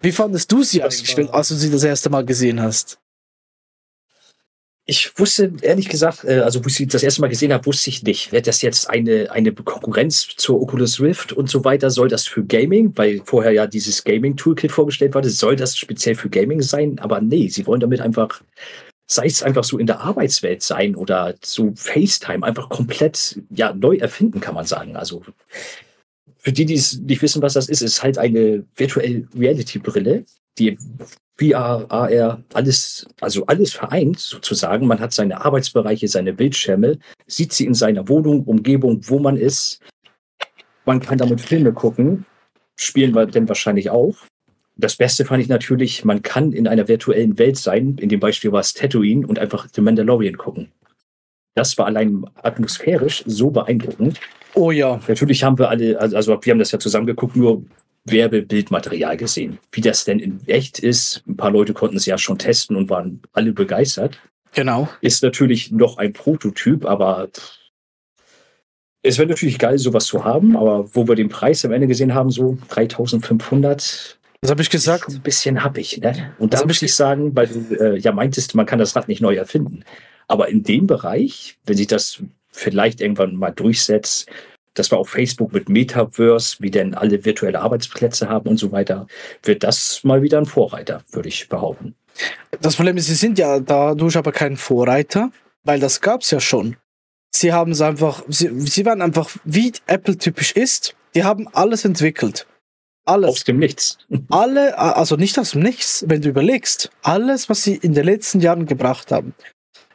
[SPEAKER 1] Wie fandest du sie das eigentlich, als du sie das erste Mal gesehen hast?
[SPEAKER 2] Ich wusste ehrlich gesagt, äh, also wo ich sie das erste Mal gesehen habe, wusste ich nicht. Wird das jetzt eine, eine Konkurrenz zur Oculus Rift und so weiter? Soll das für Gaming, weil vorher ja dieses Gaming-Toolkit vorgestellt wurde, soll das speziell für Gaming sein? Aber nee, sie wollen damit einfach, sei es einfach so in der Arbeitswelt sein oder so FaceTime, einfach komplett ja, neu erfinden, kann man sagen. Also für die, die es nicht wissen, was das ist, ist halt eine Virtual Reality Brille, die VR, AR, alles, also alles vereint sozusagen. Man hat seine Arbeitsbereiche, seine Bildschirme, sieht sie in seiner Wohnung, Umgebung, wo man ist. Man kann damit Filme gucken, spielen wir denn wahrscheinlich auch. Das Beste fand ich natürlich, man kann in einer virtuellen Welt sein, in dem Beispiel war es Tatooine und einfach The Mandalorian gucken. Das war allein atmosphärisch so beeindruckend.
[SPEAKER 1] Oh ja.
[SPEAKER 2] Natürlich haben wir alle, also, also wir haben das ja zusammen geguckt, nur Werbebildmaterial gesehen. Wie das denn in echt ist, ein paar Leute konnten es ja schon testen und waren alle begeistert.
[SPEAKER 1] Genau.
[SPEAKER 2] Ist natürlich noch ein Prototyp, aber es wäre natürlich geil, sowas zu haben, aber wo wir den Preis am Ende gesehen haben, so 3500.
[SPEAKER 1] Das habe ich gesagt.
[SPEAKER 2] Ein bisschen happig. Ne? Und da muss ich sagen, weil du äh, ja meintest, man kann das Rad nicht neu erfinden. Aber in dem Bereich, wenn sich das vielleicht irgendwann mal durchsetzt, das war auf Facebook mit Metaverse, wie denn alle virtuelle Arbeitsplätze haben und so weiter, wird das mal wieder ein Vorreiter, würde ich behaupten.
[SPEAKER 1] Das Problem ist, sie sind ja dadurch aber kein Vorreiter, weil das gab es ja schon. Sie haben es einfach, sie, sie waren einfach, wie Apple typisch ist, die haben alles entwickelt. Alles.
[SPEAKER 2] Aus dem Nichts.
[SPEAKER 1] Alle, also nicht aus dem Nichts, wenn du überlegst, alles, was sie in den letzten Jahren gebracht haben,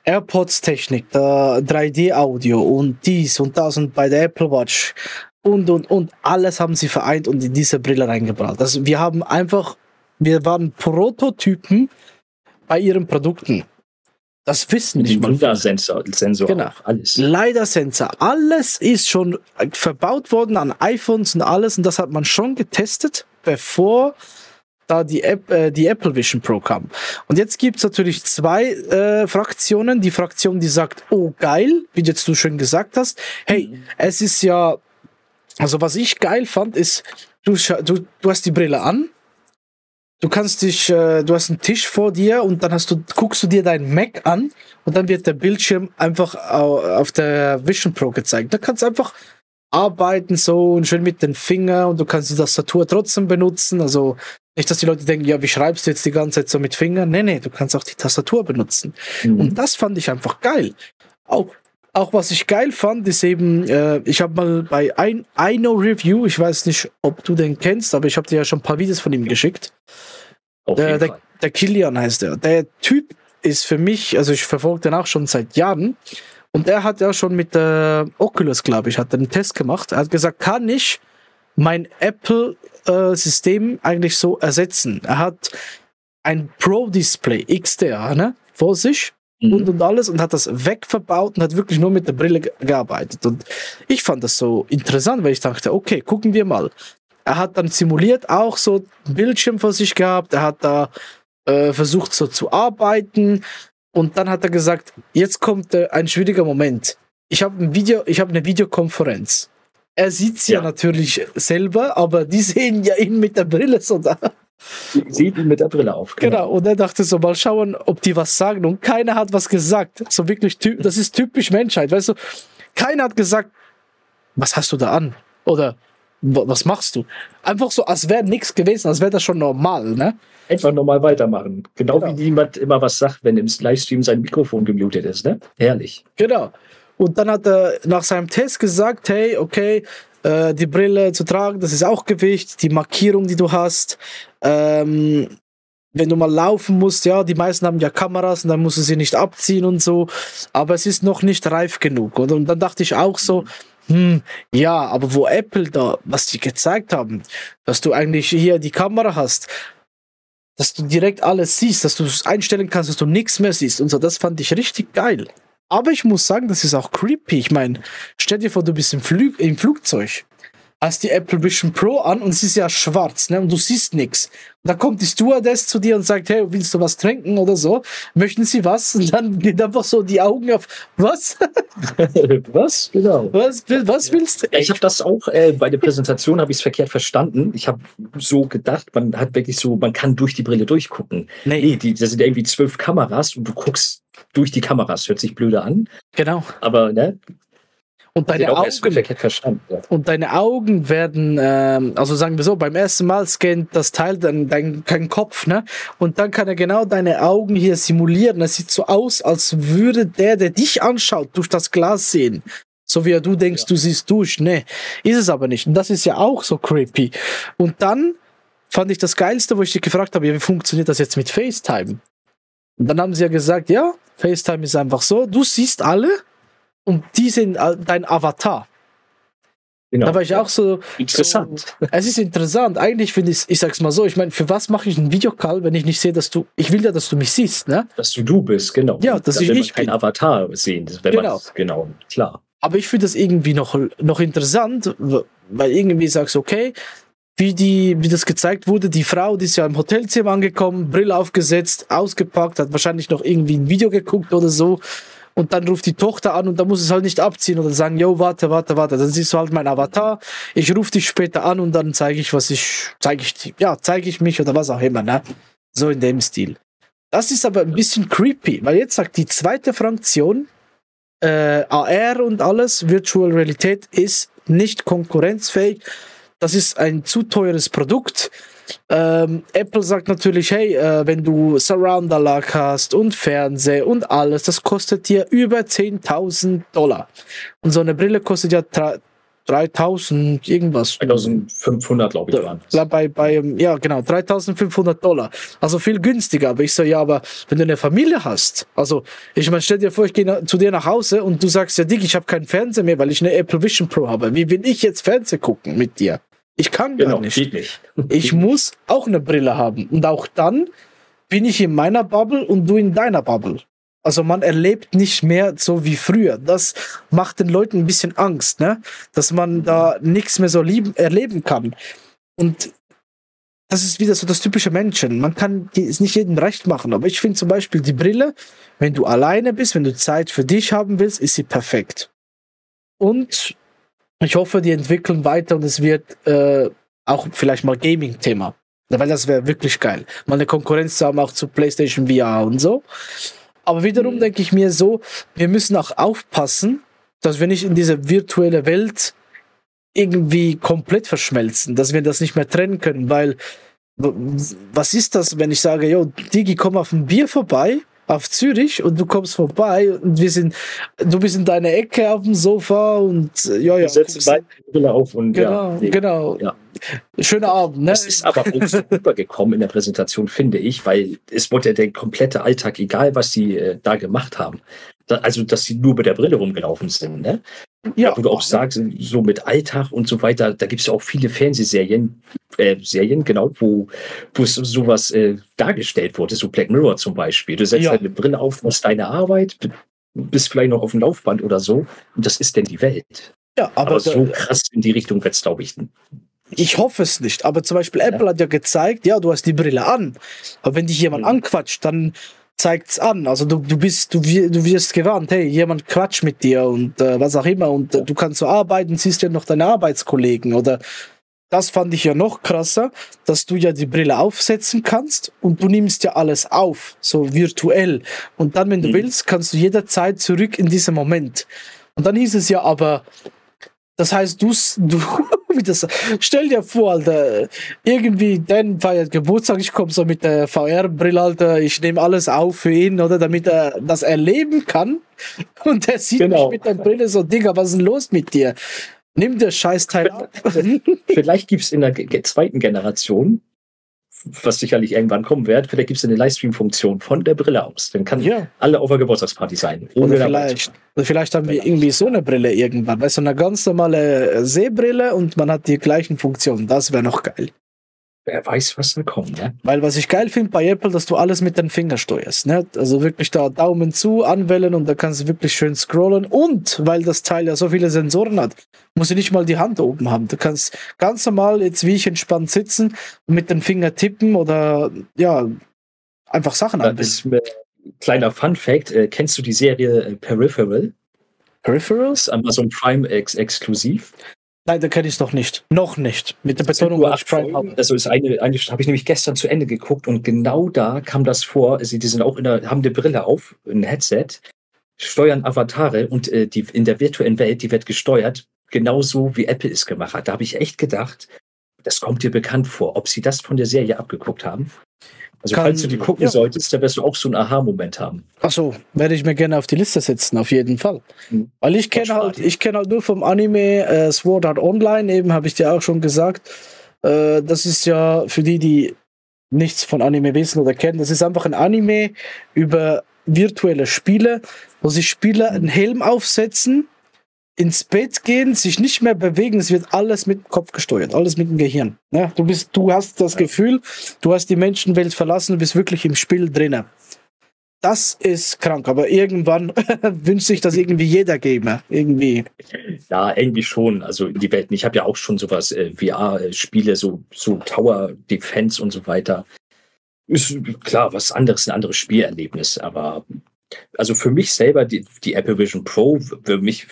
[SPEAKER 1] AirPods-Technik, 3D-Audio und dies und das und bei der Apple Watch und und und alles haben sie vereint und in diese Brille reingebracht. Also wir haben einfach, wir waren Prototypen bei ihren Produkten. Das wissen nicht
[SPEAKER 2] mal. LiDAR-Sensor, Sensor,
[SPEAKER 1] genau. alles. LiDAR-Sensor, alles ist schon verbaut worden an iPhones und alles und das hat man schon getestet, bevor da die, App, äh, die Apple Vision Pro kam. Und jetzt gibt's natürlich zwei äh, Fraktionen. Die Fraktion, die sagt, oh geil, wie jetzt du schon gesagt hast, hey, mhm. es ist ja, also was ich geil fand, ist, du, du, du hast die Brille an, du kannst dich, äh, du hast einen Tisch vor dir und dann hast du, guckst du dir deinen Mac an und dann wird der Bildschirm einfach auf der Vision Pro gezeigt. Da kannst du einfach arbeiten so und schön mit den Fingern und du kannst die Tastatur trotzdem benutzen. Also nicht, dass die Leute denken, ja, wie schreibst du jetzt die ganze Zeit so mit Fingern? Nee, nee, du kannst auch die Tastatur benutzen. Mhm. Und das fand ich einfach geil. Auch, Auch was ich geil fand, ist eben, äh, ich habe mal bei ein, I Know Review, ich weiß nicht, ob du den kennst, aber ich habe dir ja schon ein paar Videos von ihm geschickt.
[SPEAKER 2] Auf
[SPEAKER 1] Der, der, der Kilian heißt er. Der Typ ist für mich, also ich verfolge den auch schon seit Jahren. Und er hat ja schon mit der Oculus, glaube ich, hat einen Test gemacht. Er hat gesagt, kann ich mein Apple-System eigentlich so ersetzen? Er hat ein Pro-Display XDR ne, vor sich
[SPEAKER 2] Mhm.
[SPEAKER 1] und, und alles und hat das wegverbaut und hat wirklich nur mit der Brille ge- gearbeitet. Und ich fand das so interessant, weil ich dachte, okay, gucken wir mal. Er hat dann simuliert auch so einen Bildschirm vor sich gehabt, er hat da äh, versucht so zu arbeiten und dann hat er gesagt, jetzt kommt äh, ein schwieriger Moment. Ich habe ein Video, ich habe eine Videokonferenz. Er sieht sie ja.
[SPEAKER 2] Ja.
[SPEAKER 1] natürlich selber, aber die sehen ja ihn mit der Brille so da.
[SPEAKER 2] Sieht ihn mit der Brille auf.
[SPEAKER 1] Genau, und er dachte so, mal schauen, ob die was sagen. Und keiner hat was gesagt. So wirklich, das ist typisch Menschheit, weißt du? Keiner hat gesagt, was hast du da an? Oder "Wa- was machst du? Einfach so, als wäre nichts gewesen, als wäre das schon normal, ne?
[SPEAKER 2] Einfach nochmal weitermachen. Genau,
[SPEAKER 1] Genau.
[SPEAKER 2] wie jemand immer was sagt, wenn im Livestream sein Mikrofon gemutet ist, ne? Herrlich.
[SPEAKER 1] Genau. Und dann hat er nach seinem Test gesagt, hey, okay, äh, die Brille zu tragen, das ist auch Gewicht, die Markierung, die du hast. Ähm, wenn du mal laufen musst, ja, die meisten haben ja Kameras und dann musst du sie nicht abziehen und so. Aber es ist noch nicht reif genug. Und, und dann dachte ich auch so, hm, ja, aber wo Apple da, was die gezeigt haben, dass du eigentlich hier die Kamera hast, dass du direkt alles siehst, dass du es einstellen kannst, dass du nichts mehr siehst und so, das fand ich richtig geil. Aber ich muss sagen, das ist auch creepy. Ich meine, stell dir vor, du bist im, Flug, im Flugzeug, hast die Apple Vision Pro an und es ist ja schwarz, ne? Und du siehst nichts. Und dann kommt die Stewardess zu dir und sagt, hey, willst du was trinken oder so? Möchten Sie was? Und dann geht einfach so die Augen auf, was?
[SPEAKER 2] was? Genau.
[SPEAKER 1] Was, was willst du?
[SPEAKER 2] Ich habe das auch äh, bei der Präsentation habe ich es verkehrt verstanden. Ich habe so gedacht, man hat wirklich so, man kann durch die Brille durchgucken. Nee, die, das sind irgendwie zwölf Kameras und du guckst durch die Kameras. Hört sich blöde an,
[SPEAKER 1] Genau.
[SPEAKER 2] aber ne,
[SPEAKER 1] Und deine Augen.
[SPEAKER 2] Ja.
[SPEAKER 1] und deine Augen werden, ähm, also sagen wir so, beim ersten Mal scannt das Teil dann dein, dein Kopf, ne? Und dann kann er genau deine Augen hier simulieren. Es sieht so aus, als würde der, der dich anschaut, durch das Glas sehen. So wie du denkst,
[SPEAKER 2] Ja.
[SPEAKER 1] du siehst durch. Ne, ist es aber nicht. Und das ist ja auch so creepy. Und dann fand ich das Geilste, wo ich dich gefragt habe, ja, wie funktioniert das jetzt mit FaceTime? Und dann haben sie ja gesagt, ja, FaceTime ist einfach so, du siehst alle und die sind dein Avatar.
[SPEAKER 2] Genau.
[SPEAKER 1] Da war ich auch so.
[SPEAKER 2] Interessant.
[SPEAKER 1] So, es ist interessant. Eigentlich finde ich, ich sag's mal so, ich meine, für was mache ich einen Videocall, wenn ich nicht sehe, dass du, ich will ja, dass du mich siehst, ne?
[SPEAKER 2] Dass du du bist, genau.
[SPEAKER 1] Ja, dass
[SPEAKER 2] Da
[SPEAKER 1] ich
[SPEAKER 2] will
[SPEAKER 1] ich
[SPEAKER 2] kein. Avatar sehen. Das, wenn
[SPEAKER 1] Genau.
[SPEAKER 2] Genau, klar.
[SPEAKER 1] Aber ich finde das irgendwie noch, noch interessant, weil irgendwie sagst du, okay, wie, die, wie das gezeigt wurde, die Frau, die ist ja im Hotelzimmer angekommen, Brille aufgesetzt, ausgepackt, hat wahrscheinlich noch irgendwie ein Video geguckt oder so. Und dann ruft die Tochter an und dann muss es halt nicht abziehen oder sagen, yo, warte, warte, warte. Dann siehst du halt mein Avatar. Ich rufe dich später an und dann zeige ich, was ich, zeige ich, ja, zeige ich mich oder was auch immer, ne? So in dem Stil. Das ist aber ein bisschen creepy, weil jetzt sagt die zweite Fraktion, äh, AR und alles, Virtual Realität ist nicht konkurrenzfähig. Das ist ein zu teures Produkt. Ähm, Apple sagt natürlich, hey, äh, wenn du Surround-Anlage hast und Fernseher und alles, das kostet dir über 10.000 Dollar. Und so eine Brille kostet ja drei- 3.000 irgendwas.
[SPEAKER 2] 2500, glaube ich, waren
[SPEAKER 1] Ja, bei, bei, ähm, ja, genau, 3500 Dollar. Also viel günstiger. Aber ich so, ja, aber wenn du eine Familie hast, also ich meine, stell dir vor, ich gehe zu dir nach Hause und du sagst, ja, Dick, ich habe keinen Fernseher mehr, weil ich eine Apple Vision Pro habe. Wie will ich jetzt Fernsehen gucken mit dir? Ich kann
[SPEAKER 2] Genau,
[SPEAKER 1] gar nicht.
[SPEAKER 2] geht nicht.
[SPEAKER 1] Ich muss auch eine Brille haben. Und auch dann bin ich in meiner Bubble und du in deiner Bubble. Also man erlebt nicht mehr so wie früher. Das macht den Leuten ein bisschen Angst, ne? Dass man da nichts mehr so lieben, erleben kann. Und das ist wieder so das typische Menschen. Man kann es nicht jedem recht machen. Aber ich finde zum Beispiel die Brille, wenn du alleine bist, wenn du Zeit für dich haben willst, ist sie perfekt. Und ich hoffe, die entwickeln weiter und es wird äh, auch vielleicht mal Gaming-Thema. Weil das wäre wirklich geil. Mal eine Konkurrenz zu haben, auch zu PlayStation VR und so. Aber wiederum
[SPEAKER 2] Mhm.
[SPEAKER 1] denke ich mir so, wir müssen auch aufpassen, dass wir nicht in diese virtuelle Welt irgendwie komplett verschmelzen, dass wir das nicht mehr trennen können, weil was ist das, wenn ich sage, yo, Digi, komm auf ein Bier vorbei auf Zürich und du kommst vorbei und wir sind, du bist in deiner Ecke auf dem Sofa und äh, ja, ja.
[SPEAKER 2] Setzen beide Brille auf und
[SPEAKER 1] Genau,
[SPEAKER 2] ja.
[SPEAKER 1] genau.
[SPEAKER 2] Ja.
[SPEAKER 1] Schöner Abend, ne?
[SPEAKER 2] Das ist aber auch so rübergekommen in der Präsentation, finde ich, weil es wurde ja der komplette Alltag, egal was sie äh, da gemacht haben. Da, also, dass sie nur mit der Brille rumgelaufen sind, ne?
[SPEAKER 1] ja,
[SPEAKER 2] Wo du auch sagst, so mit Alltag und so weiter, da gibt es ja auch viele Fernsehserien, äh, Serien, genau, wo, wo es sowas äh, dargestellt wurde, so Black Mirror zum Beispiel. Du setzt
[SPEAKER 1] Ja.
[SPEAKER 2] halt eine Brille auf, machst deine Arbeit, bist vielleicht noch auf dem Laufband oder so, und das ist denn die Welt.
[SPEAKER 1] ja, aber,
[SPEAKER 2] Aber, so krass in die Richtung wird es, glaube ich,
[SPEAKER 1] Ich hoffe es nicht. Aber zum Beispiel Apple hat ja gezeigt, ja, du hast die Brille an. Aber wenn dich jemand
[SPEAKER 2] Mhm.
[SPEAKER 1] anquatscht, dann zeigt's an. Also du, du bist, du, du wirst gewarnt, hey, jemand quatscht mit dir und äh, was auch immer. Und äh, du kannst so arbeiten, siehst ja noch deine Arbeitskollegen. Oder das fand ich ja noch krasser, dass du ja die Brille aufsetzen kannst und du nimmst ja alles auf, so virtuell. Und dann, wenn du
[SPEAKER 2] Mhm.
[SPEAKER 1] willst, kannst du jederzeit zurück in diesen Moment. Und dann hieß es ja aber, das heißt, du, wie das, stell dir vor, Alter, irgendwie, Dan feiert Geburtstag, ich komme so mit der VR-Brille, Alter, ich nehme alles auf für ihn, oder, damit er das erleben kann. Und er sieht
[SPEAKER 2] Genau.
[SPEAKER 1] mich mit der Brille so, Digga, was ist denn los mit dir? Nimm das Scheißteil ab.
[SPEAKER 2] Vielleicht gibt es in der zweiten Generation, was sicherlich irgendwann kommen wird, vielleicht gibt es eine Livestream-Funktion von der Brille aus. Dann kann
[SPEAKER 1] ja,
[SPEAKER 2] alle auf der Geburtstagsparty sein.
[SPEAKER 1] oder vielleicht, oder vielleicht haben wir irgendwie so eine Brille irgendwann, weißt du, eine ganz normale Sehbrille und man hat die gleichen Funktionen. Das wäre noch geil.
[SPEAKER 2] Wer weiß, was da kommt. Ne?
[SPEAKER 1] Weil was ich geil finde bei Apple, dass du alles mit den Fingern steuerst. Ne? Also wirklich da Daumen zu, anwählen und da kannst du wirklich schön scrollen. Und weil das Teil ja so viele Sensoren hat, musst du nicht mal die Hand oben haben. Du kannst ganz normal jetzt wie ich entspannt sitzen und mit den Fingern tippen oder ja, einfach Sachen
[SPEAKER 2] ein kleiner Fun-Fact. Äh, kennst du die Serie äh, Peripheral?
[SPEAKER 1] Peripherals?
[SPEAKER 2] Amazon Prime ex exklusiv.
[SPEAKER 1] Nein, da kenne ich es noch nicht. Noch nicht. Mit der Betonung auf Prime.
[SPEAKER 2] Also ist eine, eine habe ich nämlich gestern zu Ende geguckt und genau da kam das vor. Also die sind auch in der, haben eine Brille auf, ein Headset, steuern Avatare und äh, die in der virtuellen Welt, die wird gesteuert, genauso wie Apple es gemacht hat. Da habe ich echt gedacht, das kommt dir bekannt vor, ob sie das von der Serie abgeguckt haben. Also
[SPEAKER 1] Kann-
[SPEAKER 2] falls du die gucken
[SPEAKER 1] ja.
[SPEAKER 2] solltest, dann wirst du auch so einen Aha-Moment haben.
[SPEAKER 1] Achso, werde ich mir gerne auf die Liste setzen, auf jeden Fall.
[SPEAKER 2] Mhm.
[SPEAKER 1] Weil ich kenne halt, ich kenne halt nur vom Anime äh, Sword Art Online, eben habe ich dir auch schon gesagt. Äh, das ist ja für die, die nichts von Anime wissen oder kennen, das ist einfach ein Anime über virtuelle Spiele, wo sich Spieler einen Helm aufsetzen, ins Bett gehen, sich nicht mehr bewegen, es wird alles mit dem Kopf gesteuert, alles mit dem Gehirn. Ja, du bist, du hast das
[SPEAKER 2] Ja.
[SPEAKER 1] Gefühl, du hast die Menschenwelt verlassen, du bist wirklich im Spiel drinnen. Das ist krank, aber irgendwann wünscht sich das irgendwie jeder Gamer. Irgendwie.
[SPEAKER 2] Ja, irgendwie schon. Also die Welten. Ich habe ja auch schon sowas, äh, VR-Spiele, so, so Tower Defense und so weiter. Ist klar, was anderes, ein anderes Spielerlebnis. Aber also für mich selber, die, die Apple Vision Pro, für mich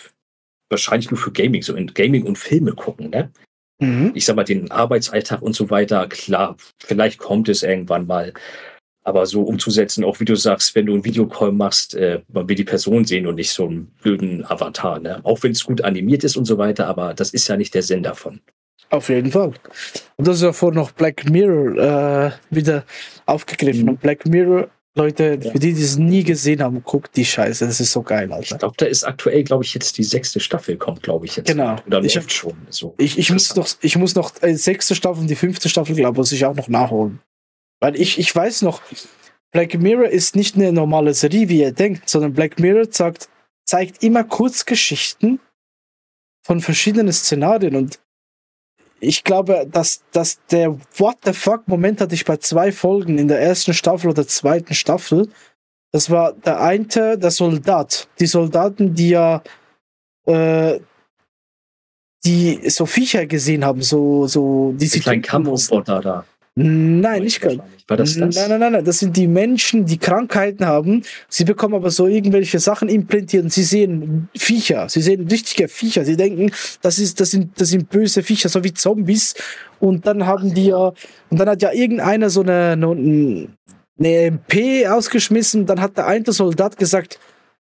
[SPEAKER 2] wahrscheinlich nur für Gaming, so in Gaming und Filme gucken, ne?
[SPEAKER 1] Mhm.
[SPEAKER 2] Ich sag mal, den Arbeitsalltag und so weiter, klar, vielleicht kommt es irgendwann mal. Aber so umzusetzen, auch wie du sagst, wenn du einen Videocall machst, äh, man will die Person sehen und nicht so einen blöden Avatar. Ne? Auch wenn es gut animiert ist und so weiter, aber das ist ja nicht der Sinn davon.
[SPEAKER 1] Auf jeden Fall. Und das ist ja vorhin noch Black Mirror äh, wieder aufgegriffen.
[SPEAKER 2] Mhm.
[SPEAKER 1] Und Black Mirror, Leute,
[SPEAKER 2] Ja.
[SPEAKER 1] für die, die es nie gesehen haben, guckt die Scheiße. Das ist so geil,
[SPEAKER 2] Ich
[SPEAKER 1] Alter.
[SPEAKER 2] glaube, da ist aktuell, glaube ich, jetzt die sechste Staffel kommt, glaube ich, jetzt.
[SPEAKER 1] Genau.
[SPEAKER 2] Oder
[SPEAKER 1] Ich
[SPEAKER 2] läuft schon. So.
[SPEAKER 1] Ich, ich muss noch, ich muss noch äh, sechste Staffel und die fünfte Staffel, glaube ich, muss ich auch noch nachholen. Weil ich, ich weiß noch, Black Mirror ist nicht eine normale Serie, wie ihr denkt, sondern Black Mirror zeigt, zeigt immer Kurzgeschichten von verschiedenen Szenarien und ich glaube, dass, dass der What the fuck Moment hatte ich bei zwei Folgen in der ersten Staffel oder zweiten Staffel. Das war der eine, der Soldat. Die Soldaten, die ja äh, die so Viecher gesehen haben, so, so die
[SPEAKER 2] Die
[SPEAKER 1] sie
[SPEAKER 2] kleinen. Kampfroboter da.
[SPEAKER 1] Nein, nicht ganz.
[SPEAKER 2] War das das?
[SPEAKER 1] Nein, nein, nein, nein. Das sind die Menschen, die Krankheiten haben. Sie bekommen aber so irgendwelche Sachen implantiert und sie sehen Viecher. Sie sehen richtige Viecher. Sie denken, das ist, das sind, das sind böse Viecher, so wie Zombies. Und dann haben die ja, und dann hat ja irgendeiner so eine, eine MP ausgeschmissen. Dann hat der eine Soldat gesagt,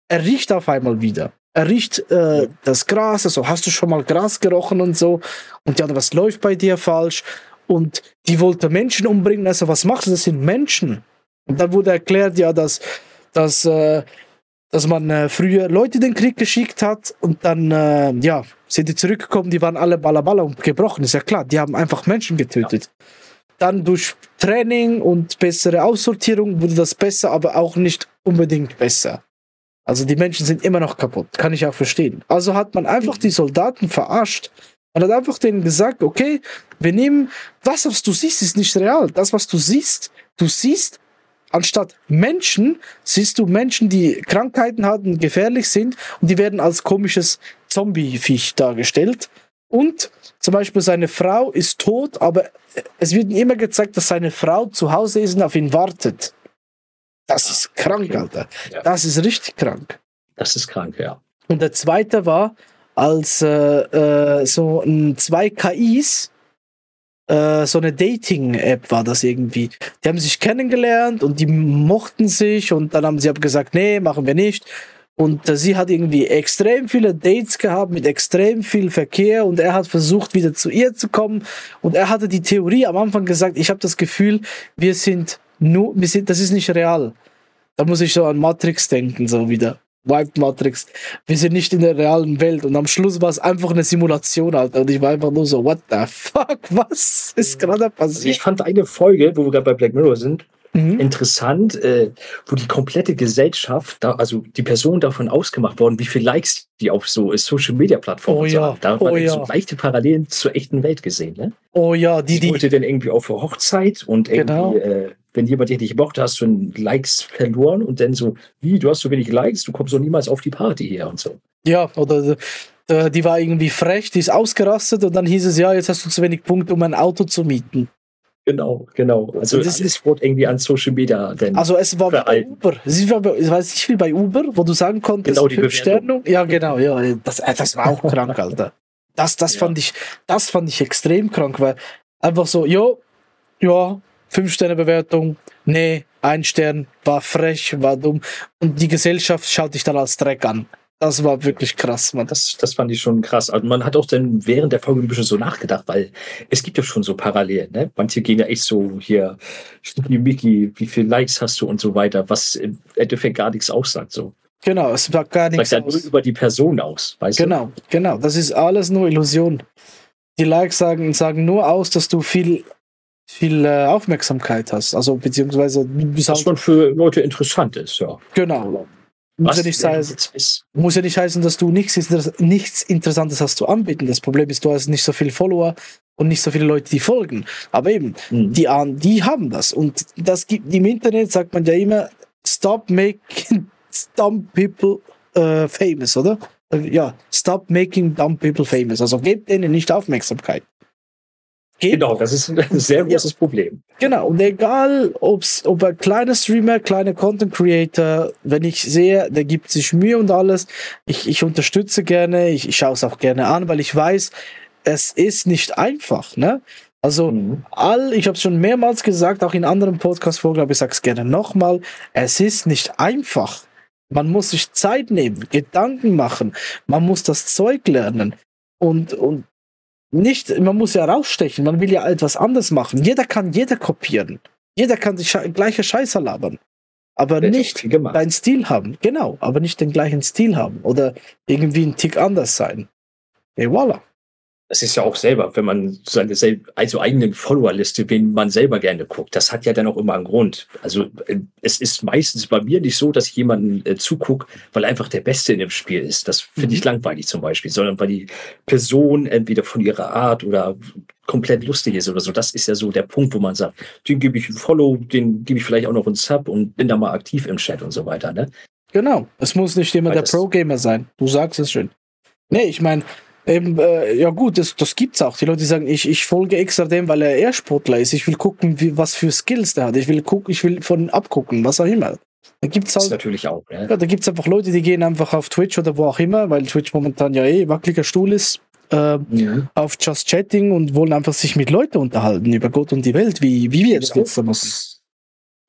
[SPEAKER 1] er riecht auf einmal wieder. Er riecht äh, das Gras, also hast du schon mal Gras gerochen und so. Und ja, was läuft bei dir falsch? Und die wollte Menschen umbringen. Also was machst du? Das sind Menschen. Und dann wurde erklärt, ja, dass dass, äh, dass man äh, früher Leute in den Krieg geschickt hat und dann, äh, ja, sind die zurückgekommen, die waren alle balabala und gebrochen. Ist ja klar, die haben einfach Menschen getötet. Ja. Dann durch Training und bessere Aussortierung wurde das besser, aber auch nicht unbedingt besser. Also die Menschen sind immer noch kaputt, kann ich auch verstehen. Also hat man einfach die Soldaten verarscht. Man hat einfach denen gesagt, okay, wir nehmen, das, was du siehst, ist nicht real. Das, was du siehst, du siehst, anstatt Menschen, siehst du Menschen, die Krankheiten haben, gefährlich sind und die werden als komisches Zombie-Viech dargestellt. Und zum Beispiel seine Frau ist tot, aber es wird immer gezeigt, dass seine Frau zu Hause ist und auf ihn wartet. Das ist krank, Alter. Das ist richtig krank.
[SPEAKER 2] Das ist krank, ja.
[SPEAKER 1] Und der zweite war, als äh, äh, so ein, zwei KIs, äh, so eine Dating-App war das irgendwie. Die haben sich kennengelernt und die mochten sich und dann haben sie aber gesagt, nee, machen wir nicht. Und äh, sie hat irgendwie extrem viele Dates gehabt mit extrem viel Verkehr und er hat versucht, wieder zu ihr zu kommen. Und er hatte die Theorie am Anfang gesagt, ich habe das Gefühl, wir sind nur, wir sind, das ist nicht real. Da muss ich so an Matrix denken, so wieder. Wipe Matrix. Wir sind nicht in der realen Welt und am Schluss war es einfach eine Simulation, Alter. Und ich war einfach nur so, what the fuck, was ist gerade passiert? Also
[SPEAKER 2] ich fand eine Folge, wo wir gerade bei Black Mirror sind, mhm. interessant, äh, wo die komplette Gesellschaft, da, also die Person davon ausgemacht worden, wie viele Likes die auf so Social Media Plattformen
[SPEAKER 1] oh, ja. haben.
[SPEAKER 2] Da
[SPEAKER 1] oh, ja.
[SPEAKER 2] so leichte Parallelen zur echten Welt gesehen, ne?
[SPEAKER 1] Oh ja, die, die.
[SPEAKER 2] wollte dann irgendwie auf Hochzeit und irgendwie, genau. äh, wenn jemand dich nicht mochte, hast du Likes verloren und dann so, wie, du hast so wenig Likes, du kommst doch niemals auf die Party hier und so.
[SPEAKER 1] Ja, oder äh, die war irgendwie frech, die ist ausgerastet und dann hieß es, ja, jetzt hast du zu wenig Punkte, um ein Auto zu mieten.
[SPEAKER 2] Genau, genau. Also das ist wurde irgendwie an Social Media denn
[SPEAKER 1] Also es war bei Uber. Es war, es war nicht viel bei Uber, wo du sagen konntest,
[SPEAKER 2] genau, die fünf Sterne.
[SPEAKER 1] Ja, genau, ja. Das, äh, das war auch krank, Alter. Das, das ja. fand ich, das fand ich extrem krank, weil einfach so, jo, ja, fünf Sterne Bewertung, nee, ein Stern, war frech, war dumm. Und die Gesellschaft schaut dich dann als Dreck an. Das war wirklich krass, man.
[SPEAKER 2] Das, das fand ich schon krass. Also man hat auch dann während der Folge ein bisschen so nachgedacht, weil es gibt ja schon so Parallelen. Ne? Manche gehen ja echt so hier, Mickey, wie viele Likes hast du und so weiter, was im Endeffekt gar nichts aussagt. So.
[SPEAKER 1] Genau, es sagt gar nichts
[SPEAKER 2] sagt ja nur über die Person aus, weißt
[SPEAKER 1] genau, du? Genau, genau. Das ist alles nur Illusion. Die Likes sagen, sagen nur aus, dass du viel viel äh, Aufmerksamkeit hast. Also beziehungsweise
[SPEAKER 2] was halt schon für Leute interessant ist, ja.
[SPEAKER 1] Genau. Muss ja, nicht heißen, muss ja nicht heißen, dass du nichts, nichts Interessantes hast zu anbieten. Das Problem ist, du hast nicht so viele Follower und nicht so viele Leute, die folgen. Aber eben, mhm. die, die haben das. Und das gibt im Internet, sagt man ja immer, stop making dumb people uh, famous, oder? Ja, stop making dumb people famous. Also gebt denen nicht Aufmerksamkeit.
[SPEAKER 2] Geht. Genau, das ist ein sehr großes ja. Problem.
[SPEAKER 1] Genau, und egal, ob's, ob ein kleiner Streamer, kleiner Content Creator, wenn ich sehe, der gibt sich Mühe und alles, ich, ich unterstütze gerne, ich, ich schaue es auch gerne an, weil ich weiß, es ist nicht einfach, ne? Also, mhm. all, ich habe es schon mehrmals gesagt, auch in anderen Podcast-Folgen, aber ich sage es gerne nochmal, es ist nicht einfach. Man muss sich Zeit nehmen, Gedanken machen, man muss das Zeug lernen. Und, und nicht, man muss ja rausstechen, man will ja etwas anders machen. Jeder kann jeder kopieren. Jeder kann die Sche gleiche Scheiße labern. Aber Wird nicht deinen Stil haben. Genau, aber nicht den gleichen Stil haben. Oder irgendwie ein Tick anders sein. Et voilà
[SPEAKER 2] das ist ja auch selber, wenn man seine also eigenen Followerliste, wen man selber gerne guckt, das hat ja dann auch immer einen Grund. Also äh, es ist meistens bei mir nicht so, dass ich jemanden äh, zugucke, weil einfach der Beste in dem Spiel ist. Das finde ich mhm. langweilig zum Beispiel, sondern weil die Person entweder von ihrer Art oder komplett lustig ist oder so. Das ist ja so der Punkt, wo man sagt, den gebe ich ein Follow, den gebe ich vielleicht auch noch einen Sub und bin da mal aktiv im Chat und so weiter. Ne?
[SPEAKER 1] Genau. Es muss nicht immer weil der Pro-Gamer sein. Du sagst es schön. Nee, ich meine, Eben, äh, ja gut, das, das gibt's auch. Die Leute sagen, ich, ich folge extra dem, weil er eher Sportler ist. Ich will gucken, wie, was für Skills der hat. Ich will gucken, ich will von ihm abgucken, was auch immer. Da gibt's halt, das
[SPEAKER 2] natürlich auch.
[SPEAKER 1] Ja. ja, da gibt's einfach Leute, die gehen einfach auf Twitch oder wo auch immer, weil Twitch momentan ja eh wackeliger Stuhl ist, äh, ja. auf Just Chatting und wollen einfach sich mit Leuten unterhalten über Gott und die Welt, wie, wie wir das jetzt machen.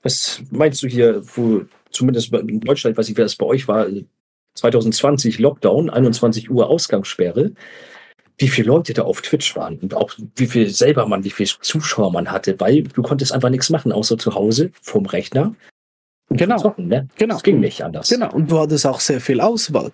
[SPEAKER 2] Was meinst du hier, wo zumindest in Deutschland, weiß ich, wer das bei euch war, 2020 Lockdown, 21 Uhr Ausgangssperre, wie viele Leute da auf Twitch waren und auch wie viel selber man, wie viele Zuschauer man hatte, weil du konntest einfach nichts machen, außer zu Hause vom Rechner
[SPEAKER 1] Genau.
[SPEAKER 2] zocken, ne?
[SPEAKER 1] Genau.
[SPEAKER 2] Das ging nicht anders.
[SPEAKER 1] Genau, und du hattest auch sehr viel Auswahl.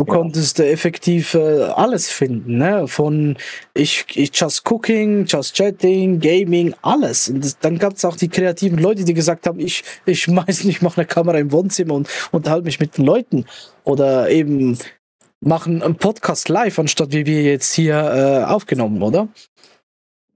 [SPEAKER 1] Du
[SPEAKER 2] Ja.
[SPEAKER 1] konntest effektiv äh, alles finden, ne? Von ich, ich just cooking, just chatting, Gaming, alles. Und das, dann gab es auch die kreativen Leute, die gesagt haben, ich, ich schmeiß nicht, mache eine Kamera im Wohnzimmer und unterhalte mich mit den Leuten. Oder eben machen einen Podcast live, anstatt wie wir jetzt hier äh, aufgenommen, oder?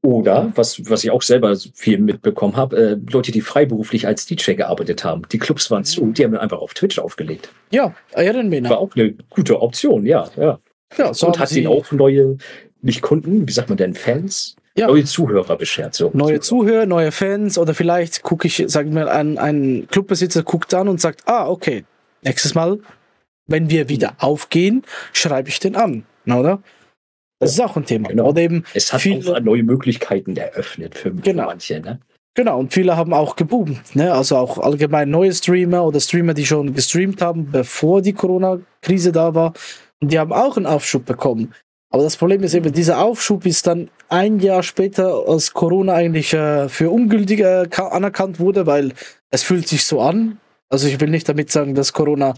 [SPEAKER 2] Oder, was, was ich auch selber viel mitbekommen habe, äh, Leute, die freiberuflich als DJ gearbeitet haben. Die Clubs waren zu, die haben einfach auf Twitch aufgelegt.
[SPEAKER 1] Ja, erinnern wir
[SPEAKER 2] War auch eine gute Option, ja. ja.
[SPEAKER 1] Ja, so
[SPEAKER 2] Und hat
[SPEAKER 1] sie
[SPEAKER 2] ihnen auch neue, nicht Kunden, wie sagt man denn, Fans?
[SPEAKER 1] Ja.
[SPEAKER 2] Neue Zuhörer beschert. So.
[SPEAKER 1] neue Zuhörer, neue Fans oder vielleicht gucke ich, sagen wir, ein, ein Clubbesitzer guckt an und sagt, ah, okay, nächstes Mal, wenn wir wieder aufgehen, schreibe ich den an, oder? Das ist auch ein Thema.
[SPEAKER 2] Genau.
[SPEAKER 1] Oder eben
[SPEAKER 2] Es hat
[SPEAKER 1] viele,
[SPEAKER 2] auch neue Möglichkeiten eröffnet für, für
[SPEAKER 1] Genau.
[SPEAKER 2] manche. Ne?
[SPEAKER 1] genau, und viele haben auch geboomt, ne? Also auch allgemein neue Streamer oder Streamer, die schon gestreamt haben, bevor die Corona-Krise da war. Und die haben auch einen Aufschub bekommen. Aber das Problem ist eben, dieser Aufschub ist dann ein Jahr später, als Corona eigentlich äh, für ungültig äh, ka- anerkannt wurde, weil es fühlt sich so an. Also ich will nicht damit sagen, dass Corona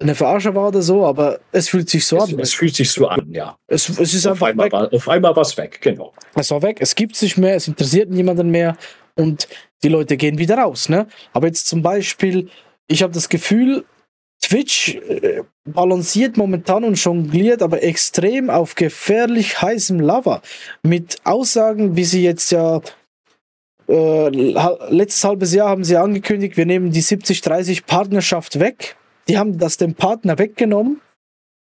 [SPEAKER 1] eine Verarsche war oder so, aber es fühlt sich so
[SPEAKER 2] Es,
[SPEAKER 1] an.
[SPEAKER 2] es fühlt sich so an, ja.
[SPEAKER 1] Es, es ist
[SPEAKER 2] Auf
[SPEAKER 1] einfach
[SPEAKER 2] einmal,
[SPEAKER 1] weg.
[SPEAKER 2] war, auf einmal war es weg, genau.
[SPEAKER 1] Es war weg, es gibt nicht mehr, es interessiert niemanden mehr und die Leute gehen wieder raus. Ne? Aber jetzt zum Beispiel, ich habe das Gefühl, Twitch äh, balanciert momentan und jongliert, aber extrem auf gefährlich heißem Lava. Mit Aussagen, wie sie jetzt ja äh, letztes halbes Jahr haben sie angekündigt, wir nehmen die 70-30 Partnerschaft weg. Die haben das dem Partner weggenommen.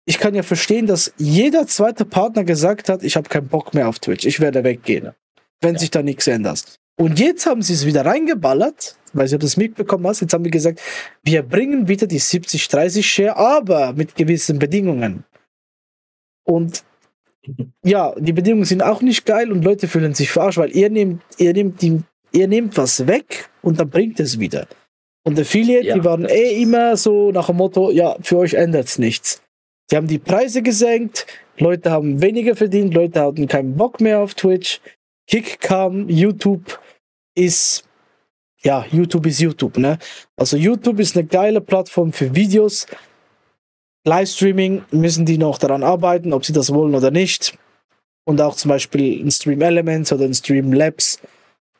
[SPEAKER 1] Ich kann ja verstehen, dass jeder zweite Partner gesagt hat, ich habe keinen Bock mehr auf Twitch, ich werde weggehen, wenn
[SPEAKER 2] Ja.
[SPEAKER 1] sich da nichts ändert. Und jetzt haben sie es wieder reingeballert, weil sie das mitbekommen hast. Jetzt haben wir gesagt, wir bringen wieder die 70-30 Share, aber mit gewissen Bedingungen. Und ja, die Bedingungen sind auch nicht geil und Leute fühlen sich verarscht, weil ihr nehmt, ihr nehmt, die, ihr nehmt was weg und dann bringt es wieder. Und Affiliate,
[SPEAKER 2] Ja,
[SPEAKER 1] die waren eh immer so nach dem Motto, ja, für euch ändert es nichts. Die haben die Preise gesenkt, Leute haben weniger verdient, Leute hatten keinen Bock mehr auf Twitch. Kick kam, YouTube ist, ja, YouTube ist YouTube, ne? Also YouTube ist eine geile Plattform für Videos. Livestreaming müssen die noch daran arbeiten, ob sie das wollen oder nicht. Und auch zum Beispiel in Stream Elements oder in Stream Labs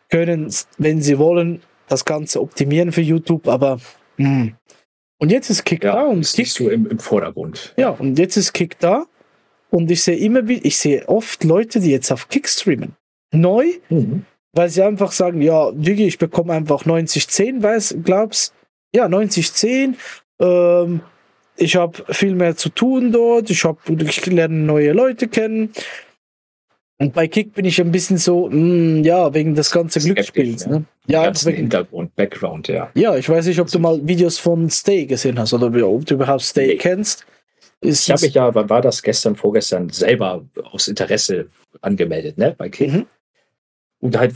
[SPEAKER 1] können, wenn sie wollen, das Ganze optimieren für YouTube, aber hm. und jetzt ist Kick da
[SPEAKER 2] Ja,
[SPEAKER 1] und
[SPEAKER 2] ist
[SPEAKER 1] Kick
[SPEAKER 2] so im, im Vordergrund.
[SPEAKER 1] ja, und jetzt ist Kick da. Und ich sehe immer wieder, ich sehe oft Leute, die jetzt auf Kick streamen. Neu,
[SPEAKER 2] Mhm.
[SPEAKER 1] weil sie einfach sagen, ja, Digi, ich bekomme einfach 90-10, weiß, glaubst, ja, 90-10, ähm, ich habe viel mehr zu tun dort, ich, hab, ich lerne neue Leute kennen. Und bei Kick bin ich ein bisschen so, mm, ja, wegen des ganzen Glücksspiels.
[SPEAKER 2] ja.
[SPEAKER 1] Ne? Ja,
[SPEAKER 2] Ganzen
[SPEAKER 1] wegen,
[SPEAKER 2] Hintergrund, Background, ja.
[SPEAKER 1] ja, ich weiß nicht, ob du mal Videos von Stay gesehen hast oder ob du überhaupt Stay
[SPEAKER 2] Nee.
[SPEAKER 1] kennst. Ist
[SPEAKER 2] Ich habe mich ja, war das gestern, vorgestern, selber aus Interesse angemeldet, ne, bei Kick.
[SPEAKER 1] Mhm.
[SPEAKER 2] Und halt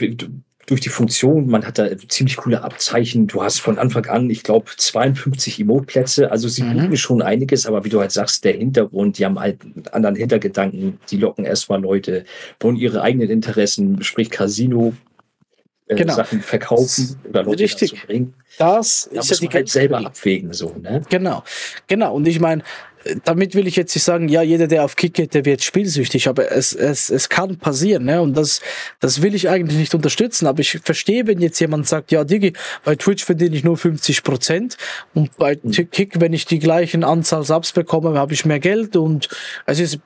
[SPEAKER 2] durch die Funktion, man hat da ziemlich coole Abzeichen. Du hast von Anfang an, ich glaube, 52 Emote-Plätze. Also sie
[SPEAKER 1] Mhm.
[SPEAKER 2] bieten schon einiges, aber wie du halt sagst, der Hintergrund, die haben halt einen anderen Hintergedanken. Die locken erstmal Leute, wollen ihre eigenen Interessen, sprich Casino, äh,
[SPEAKER 1] Genau.
[SPEAKER 2] Sachen verkaufen oder Leute
[SPEAKER 1] Richtig.
[SPEAKER 2] bringen.
[SPEAKER 1] Das
[SPEAKER 2] Da
[SPEAKER 1] ist ja
[SPEAKER 2] muss
[SPEAKER 1] die
[SPEAKER 2] man halt selber abwägen, so, ne?
[SPEAKER 1] Genau, genau. Und ich meine, damit will ich jetzt nicht sagen, ja, jeder, der auf Kick geht, der wird spielsüchtig, aber es, es, es kann passieren, ne? Und das, das will ich eigentlich nicht unterstützen. Aber ich verstehe, wenn jetzt jemand sagt, ja, Digi, bei Twitch verdiene ich nur 50 Prozent und bei
[SPEAKER 2] Mhm.
[SPEAKER 1] Kick, wenn ich die gleichen Anzahl Subs bekomme, habe ich mehr Geld und es ist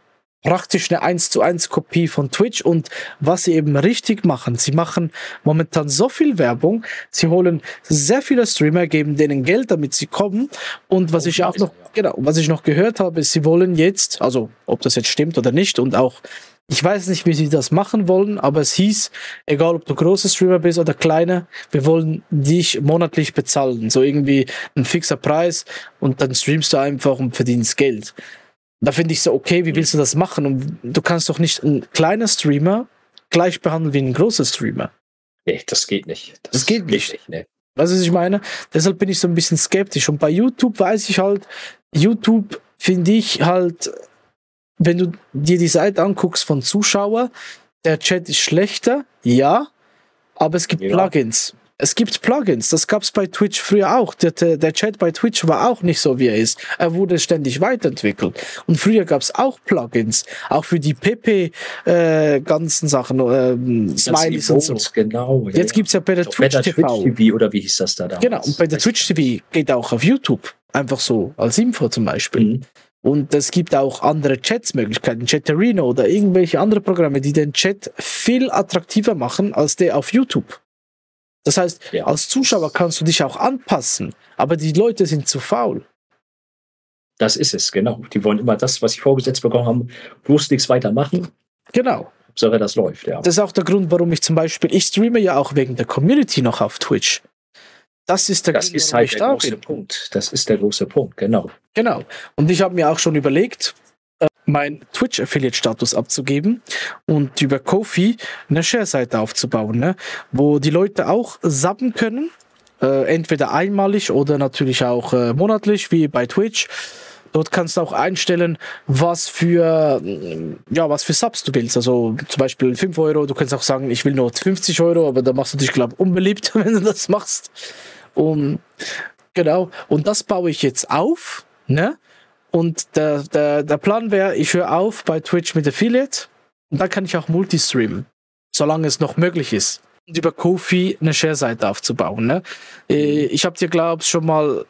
[SPEAKER 1] praktisch eine 1 zu 1 Kopie von Twitch und was sie eben richtig machen, sie machen momentan so viel Werbung, sie holen sehr viele Streamer, geben denen Geld, damit sie kommen und was
[SPEAKER 2] Oh,
[SPEAKER 1] ich auch noch,
[SPEAKER 2] ja.
[SPEAKER 1] genau, was ich noch gehört habe, ist, sie wollen jetzt, also ob das jetzt stimmt oder nicht und auch ich weiß nicht, wie sie das machen wollen, aber es hieß, egal ob du großer Streamer bist oder kleiner, wir wollen dich monatlich bezahlen. So irgendwie ein fixer Preis und dann streamst du einfach und verdienst Geld. Da finde ich so, okay, wie willst du das machen? Und du kannst doch nicht einen kleinen Streamer gleich behandeln wie einen großen Streamer.
[SPEAKER 2] Nee, das geht nicht.
[SPEAKER 1] Das geht nicht.
[SPEAKER 2] ne?
[SPEAKER 1] Weißt du, was ich meine? Deshalb bin ich so ein bisschen skeptisch. Und bei YouTube weiß ich halt, YouTube finde ich halt, wenn du dir die Seite anguckst von Zuschauer, der Chat ist schlechter, ja, aber es gibt
[SPEAKER 2] Ja.
[SPEAKER 1] Plugins. Es gibt Plugins, das gab es bei Twitch früher auch. Der, der, Chat bei Twitch war auch nicht so, wie er ist. Er wurde ständig weiterentwickelt. Und früher gab es auch Plugins, auch für die PP äh, ganzen Sachen, äh, Smileys und so.
[SPEAKER 2] Genau.
[SPEAKER 1] Ja, Jetzt gibt's ja bei der Doch, Twitch, TV. Twitch
[SPEAKER 2] TV. oder wie hieß das da damals?
[SPEAKER 1] Genau, und bei der Twitch TV geht auch auf YouTube. Einfach so, als Info zum Beispiel. Mhm. Und es gibt auch andere Chats-Möglichkeiten, Chatterino oder irgendwelche andere Programme, die den Chat viel attraktiver machen als der auf YouTube. Das heißt, ja. als Zuschauer kannst du dich auch anpassen, aber die Leute sind zu faul.
[SPEAKER 2] Das ist es, genau. Die wollen immer das, was sie vorgesetzt bekommen haben, bloß nichts weitermachen.
[SPEAKER 1] Genau.
[SPEAKER 2] So, das läuft, ja.
[SPEAKER 1] Das ist auch der Grund, warum ich zum Beispiel, ich streame ja auch wegen der Community noch auf Twitch. Das ist der
[SPEAKER 2] das
[SPEAKER 1] Grund,
[SPEAKER 2] ist halt der große bin. Punkt. Das ist der große Punkt, genau.
[SPEAKER 1] Genau. Und ich habe mir auch schon überlegt, meinen Twitch-Affiliate-Status abzugeben und über Kofi eine Share-Seite aufzubauen, ne? wo die Leute auch subben können, äh, entweder einmalig oder natürlich auch äh, monatlich, wie bei Twitch. Dort kannst du auch einstellen, was für, ja, was für Subs du willst. Also zum Beispiel 5 Euro. Du kannst auch sagen, ich will nur 50 Euro, aber da machst du dich, glaube ich, unbeliebt, wenn du das machst. Und genau. Und das baue ich jetzt auf, ne? Und der, der, der Plan wäre, ich höre auf bei Twitch mit Affiliate und dann kann ich auch Multistreamen, solange es noch möglich ist. Und über Kofi eine Share-Seite aufzubauen. Ne? Äh, ich habe dir, glaube ich, schon mal,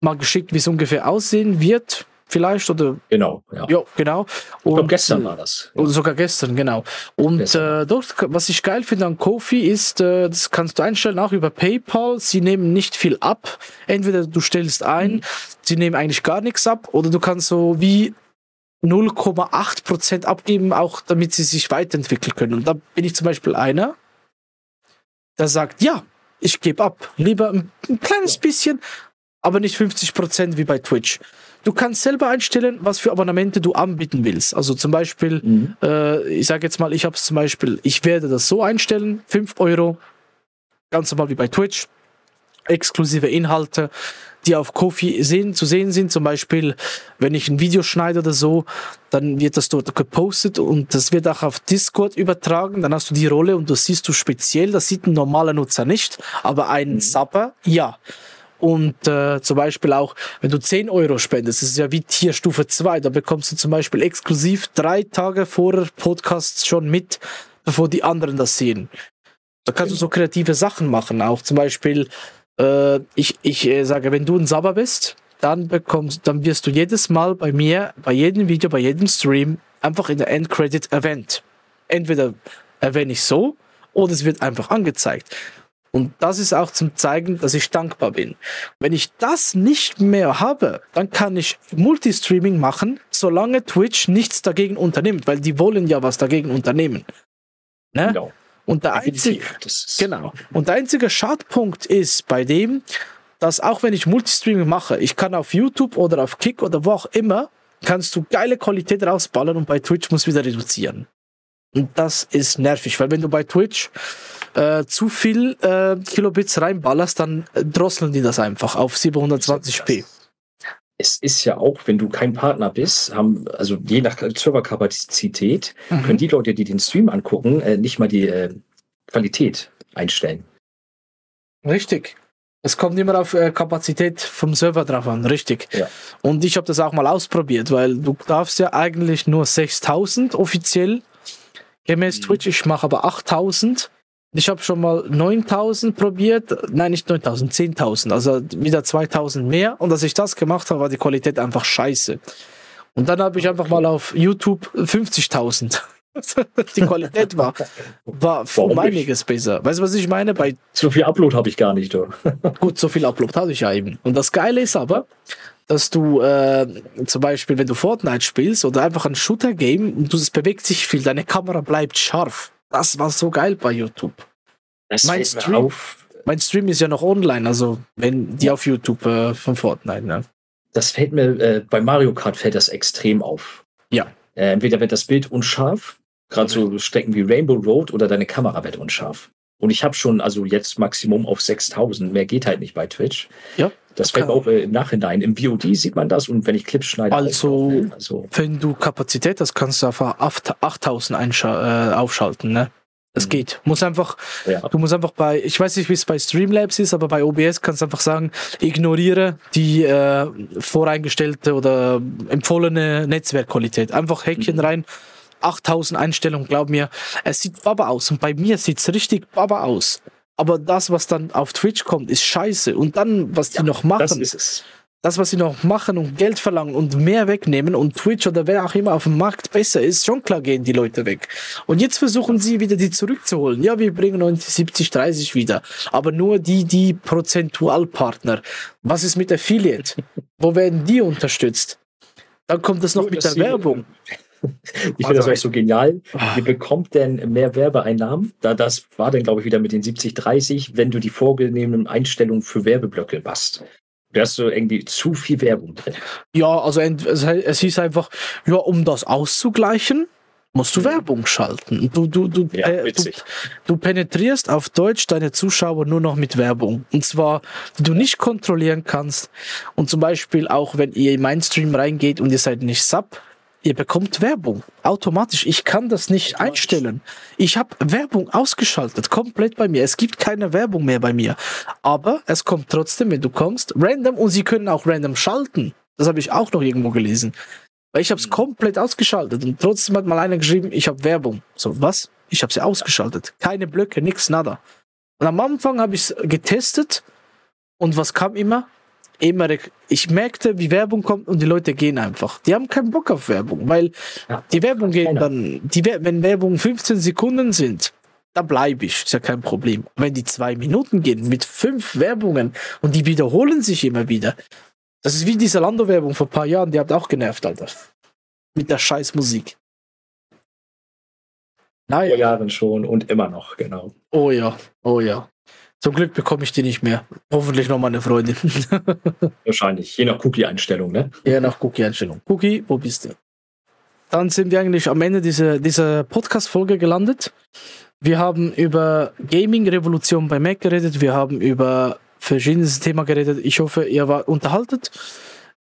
[SPEAKER 1] mal geschickt, wie es ungefähr aussehen wird vielleicht oder?
[SPEAKER 2] Genau ja,
[SPEAKER 1] ja genau.
[SPEAKER 2] Und glaub, gestern war das
[SPEAKER 1] oder sogar gestern genau. Und Äh, dort was ich geil finde an Kofi ist äh, das kannst du einstellen auch über PayPal. Sie nehmen nicht viel ab. Entweder du stellst ein mhm. sie nehmen eigentlich gar nichts ab oder du kannst so wie 0,8 Prozent abgeben auch damit sie sich weiterentwickeln können. Und da bin ich zum Beispiel einer der sagt ja ich gebe ab. Lieber ein, ein kleines ja. bisschen aber nicht 50 Prozent wie bei Twitch Du kannst selber einstellen, was für Abonnemente du anbieten willst. Also zum Beispiel, mhm. äh, ich sage jetzt mal, ich habe es zum Beispiel, ich werde das so einstellen, 5 Euro, ganz normal wie bei Twitch, exklusive Inhalte, die auf Kofi sehen, zu sehen sind. Zum Beispiel, wenn ich ein Video schneide oder so, dann wird das dort gepostet und das wird auch auf Discord übertragen. Dann hast du die Rolle und das siehst du speziell. Das sieht ein normaler Nutzer nicht, aber ein mhm. Sapper, ja. Und äh, zum Beispiel auch, wenn du 10 Euro spendest, das ist ja wie Tierstufe 2, da bekommst du zum Beispiel exklusiv drei Tage vor Podcasts schon mit, bevor die anderen das sehen. Da kannst du so kreative Sachen machen. Auch zum Beispiel, äh, ich, ich äh, sage, wenn du ein Sabber bist, dann bekommst, dann wirst du jedes Mal bei mir, bei jedem Video, bei jedem Stream einfach in der Endcredit erwähnt. Entweder erwähne ich so oder es wird einfach angezeigt. Und das ist auch zum Zeigen, dass ich dankbar bin. Wenn ich das nicht mehr habe, dann kann ich Multistreaming machen, solange Twitch nichts dagegen unternimmt, weil die wollen ja was dagegen unternehmen. Ne? Genau. Und der einzige, genau. Und der einzige Schadpunkt ist bei dem, dass auch wenn ich Multistreaming mache, ich kann auf YouTube oder auf Kick oder wo auch immer, kannst du geile Qualität rausballern und bei Twitch muss wieder reduzieren. Und das ist nervig, weil wenn du bei Twitch äh, zu viel äh, Kilobits reinballerst, dann drosseln die das einfach auf 720p.
[SPEAKER 2] Es ist ja auch, wenn du kein Partner bist, haben, also je nach Serverkapazität, mhm. können die Leute, die den Stream angucken, äh, nicht mal die äh, Qualität einstellen.
[SPEAKER 1] Richtig. Es kommt immer auf äh, Kapazität vom Server drauf an, richtig. Ja. Und ich habe das auch mal ausprobiert, weil du darfst ja eigentlich nur 6000 offiziell gemäß mhm. Twitch. Ich mache aber 8000 ich habe schon mal 9000 probiert. Nein, nicht 9000, 10.000. Also wieder 2000 mehr. Und als ich das gemacht habe, war die Qualität einfach scheiße. Und dann habe ich einfach mal auf YouTube 50.000. die Qualität war, war um einiges besser. Weißt du, was ich meine? Bei
[SPEAKER 2] so viel Upload habe ich gar nicht.
[SPEAKER 1] Gut, so viel Upload hatte ich ja eben. Und das Geile ist aber, dass du äh, zum Beispiel, wenn du Fortnite spielst oder einfach ein Shooter-Game und du, es bewegt sich viel, deine Kamera bleibt scharf. Das war so geil bei YouTube. Das mein, Stream, mein Stream ist ja noch online, also wenn die auf YouTube äh, von Fortnite. Ne?
[SPEAKER 2] Das fällt mir, äh, bei Mario Kart fällt das extrem auf.
[SPEAKER 1] Ja.
[SPEAKER 2] Äh, entweder wird das Bild unscharf, gerade so Strecken wie Rainbow Road oder deine Kamera wird unscharf. Und ich habe schon, also jetzt Maximum auf 6000, mehr geht halt nicht bei Twitch.
[SPEAKER 1] Ja.
[SPEAKER 2] Das fällt auch äh, im Nachhinein. Im VOD sieht man das und wenn ich Clips schneide.
[SPEAKER 1] Also, auch, ne? also wenn du Kapazität hast, kannst du auf 8000 äh, aufschalten, ne? Es
[SPEAKER 2] Mhm.
[SPEAKER 1] geht. Muss einfach,
[SPEAKER 2] Ja.
[SPEAKER 1] du musst einfach bei, ich weiß nicht, wie es bei Streamlabs ist, aber bei OBS kannst du einfach sagen, ignoriere die äh, voreingestellte oder empfohlene Netzwerkqualität. Einfach Häkchen
[SPEAKER 2] Mhm.
[SPEAKER 1] rein. 8000 Einstellungen, glaub mir. Es sieht baba aus und bei mir sieht's richtig baba aus. Aber das, was dann auf Twitch kommt, ist scheiße. Und dann, was die
[SPEAKER 2] Ja,
[SPEAKER 1] noch machen,
[SPEAKER 2] Das ist es.
[SPEAKER 1] das, was sie noch machen und Geld verlangen und mehr wegnehmen und Twitch oder wer auch immer auf dem Markt besser ist, schon klar gehen die Leute weg. Und jetzt versuchen sie wieder die zurückzuholen. Ja, wir bringen uns die 70, 30 wieder. Aber nur die, die Prozentualpartner. Was ist mit Affiliate? Wo werden die unterstützt? Dann kommt es noch mit der Werbung.
[SPEAKER 2] Ich finde das auch so genial. Wie bekommt denn mehr Werbeeinnahmen? Da das war dann, glaube ich, wieder mit den 70, 30, wenn du die vorgegebenen Einstellungen für Werbeblöcke machst. Da hast du irgendwie zu viel Werbung drin.
[SPEAKER 1] Ja, also es, hieß einfach, ja, um das auszugleichen, musst du
[SPEAKER 2] Mhm.
[SPEAKER 1] Werbung schalten. Du, du, du,
[SPEAKER 2] Ja,
[SPEAKER 1] äh, du,
[SPEAKER 2] witzig.
[SPEAKER 1] du penetrierst auf Deutsch deine Zuschauer nur noch mit Werbung. Und zwar, die du nicht kontrollieren kannst. Und zum Beispiel auch, wenn ihr in meinen Stream reingeht und ihr seid nicht Sub, ihr bekommt Werbung. Automatisch. Ich kann das nicht einstellen. Ich habe Werbung ausgeschaltet, komplett bei mir. Es gibt keine Werbung mehr bei mir. Aber es kommt trotzdem, wenn du kommst, random und sie können auch random schalten. Das habe ich auch noch irgendwo gelesen. Weil ich habe es
[SPEAKER 2] Mhm.
[SPEAKER 1] komplett ausgeschaltet und trotzdem hat mal einer geschrieben, ich habe Werbung. So, was? Ich habe sie ausgeschaltet. Keine Blöcke, nix, nada. Und am Anfang habe ich es getestet und was kam immer? Immer, ich merkte, wie Werbung kommt und die Leute gehen einfach. Die haben keinen Bock auf Werbung, weil
[SPEAKER 2] Ja.
[SPEAKER 1] die Werbung geht dann, die, wenn Werbung 15 Sekunden sind, da bleibe ich, ist ja kein Problem. Wenn die zwei Minuten gehen mit fünf Werbungen und die wiederholen sich immer wieder, das ist wie diese Lando-Werbung vor ein paar Jahren, die hat auch genervt, Alter. Mit der scheiß Musik.
[SPEAKER 2] Vor
[SPEAKER 1] Naja,
[SPEAKER 2] Jahren schon und immer noch, genau.
[SPEAKER 1] oh ja, oh ja. Zum Glück bekomme ich die nicht mehr. Hoffentlich noch meine Freundin.
[SPEAKER 2] Wahrscheinlich. Je nach Cookie-Einstellung, ne?
[SPEAKER 1] Ja, nach Cookie-Einstellung. Cookie, wo bist du? Dann sind wir eigentlich am Ende dieser, dieser Podcast-Folge gelandet. Wir haben über Gaming-Revolution bei Mac geredet. Wir haben über verschiedenes Thema geredet. Ich hoffe, ihr wart unterhaltet.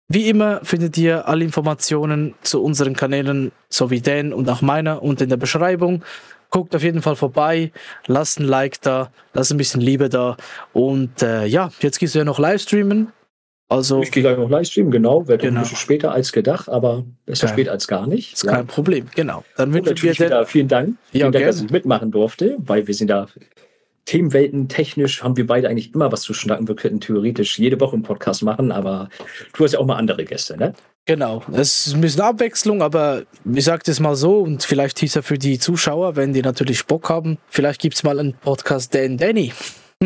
[SPEAKER 1] Wie immer findet ihr alle Informationen zu unseren Kanälen sowie Dan und auch meiner unten in der Beschreibung. Guckt auf jeden Fall vorbei, lasst ein Like da, lasst ein bisschen Liebe da. Und äh, ja, jetzt gehst du ja noch Livestreamen. Also
[SPEAKER 2] Ich gehe gleich noch Livestream, genau. Wird
[SPEAKER 1] Genau.
[SPEAKER 2] ein bisschen später als gedacht, aber besser spät als gar nicht.
[SPEAKER 1] ist kein Problem, genau. Dann wir
[SPEAKER 2] natürlich
[SPEAKER 1] dir
[SPEAKER 2] vielen Dank.
[SPEAKER 1] Ja,
[SPEAKER 2] vielen Dank, dass ich mitmachen durfte, weil wir sind da Themenwelten technisch haben wir beide eigentlich immer was zu schnacken. Wir könnten theoretisch jede Woche einen Podcast machen, aber du hast ja auch mal andere Gäste, ne?
[SPEAKER 1] Genau, es ist ein bisschen Abwechslung, aber ich sage das mal so und vielleicht hieß er für die Zuschauer, wenn die natürlich Bock haben, vielleicht gibt's mal einen Podcast Dan Danny.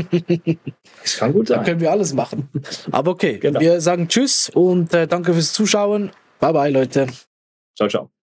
[SPEAKER 2] Das kann gut
[SPEAKER 1] Da
[SPEAKER 2] sein.
[SPEAKER 1] können wir alles machen. Aber okay,
[SPEAKER 2] Genau.
[SPEAKER 1] wir sagen Tschüss und äh, danke fürs Zuschauen. Bye bye, Leute.
[SPEAKER 2] Ciao, ciao.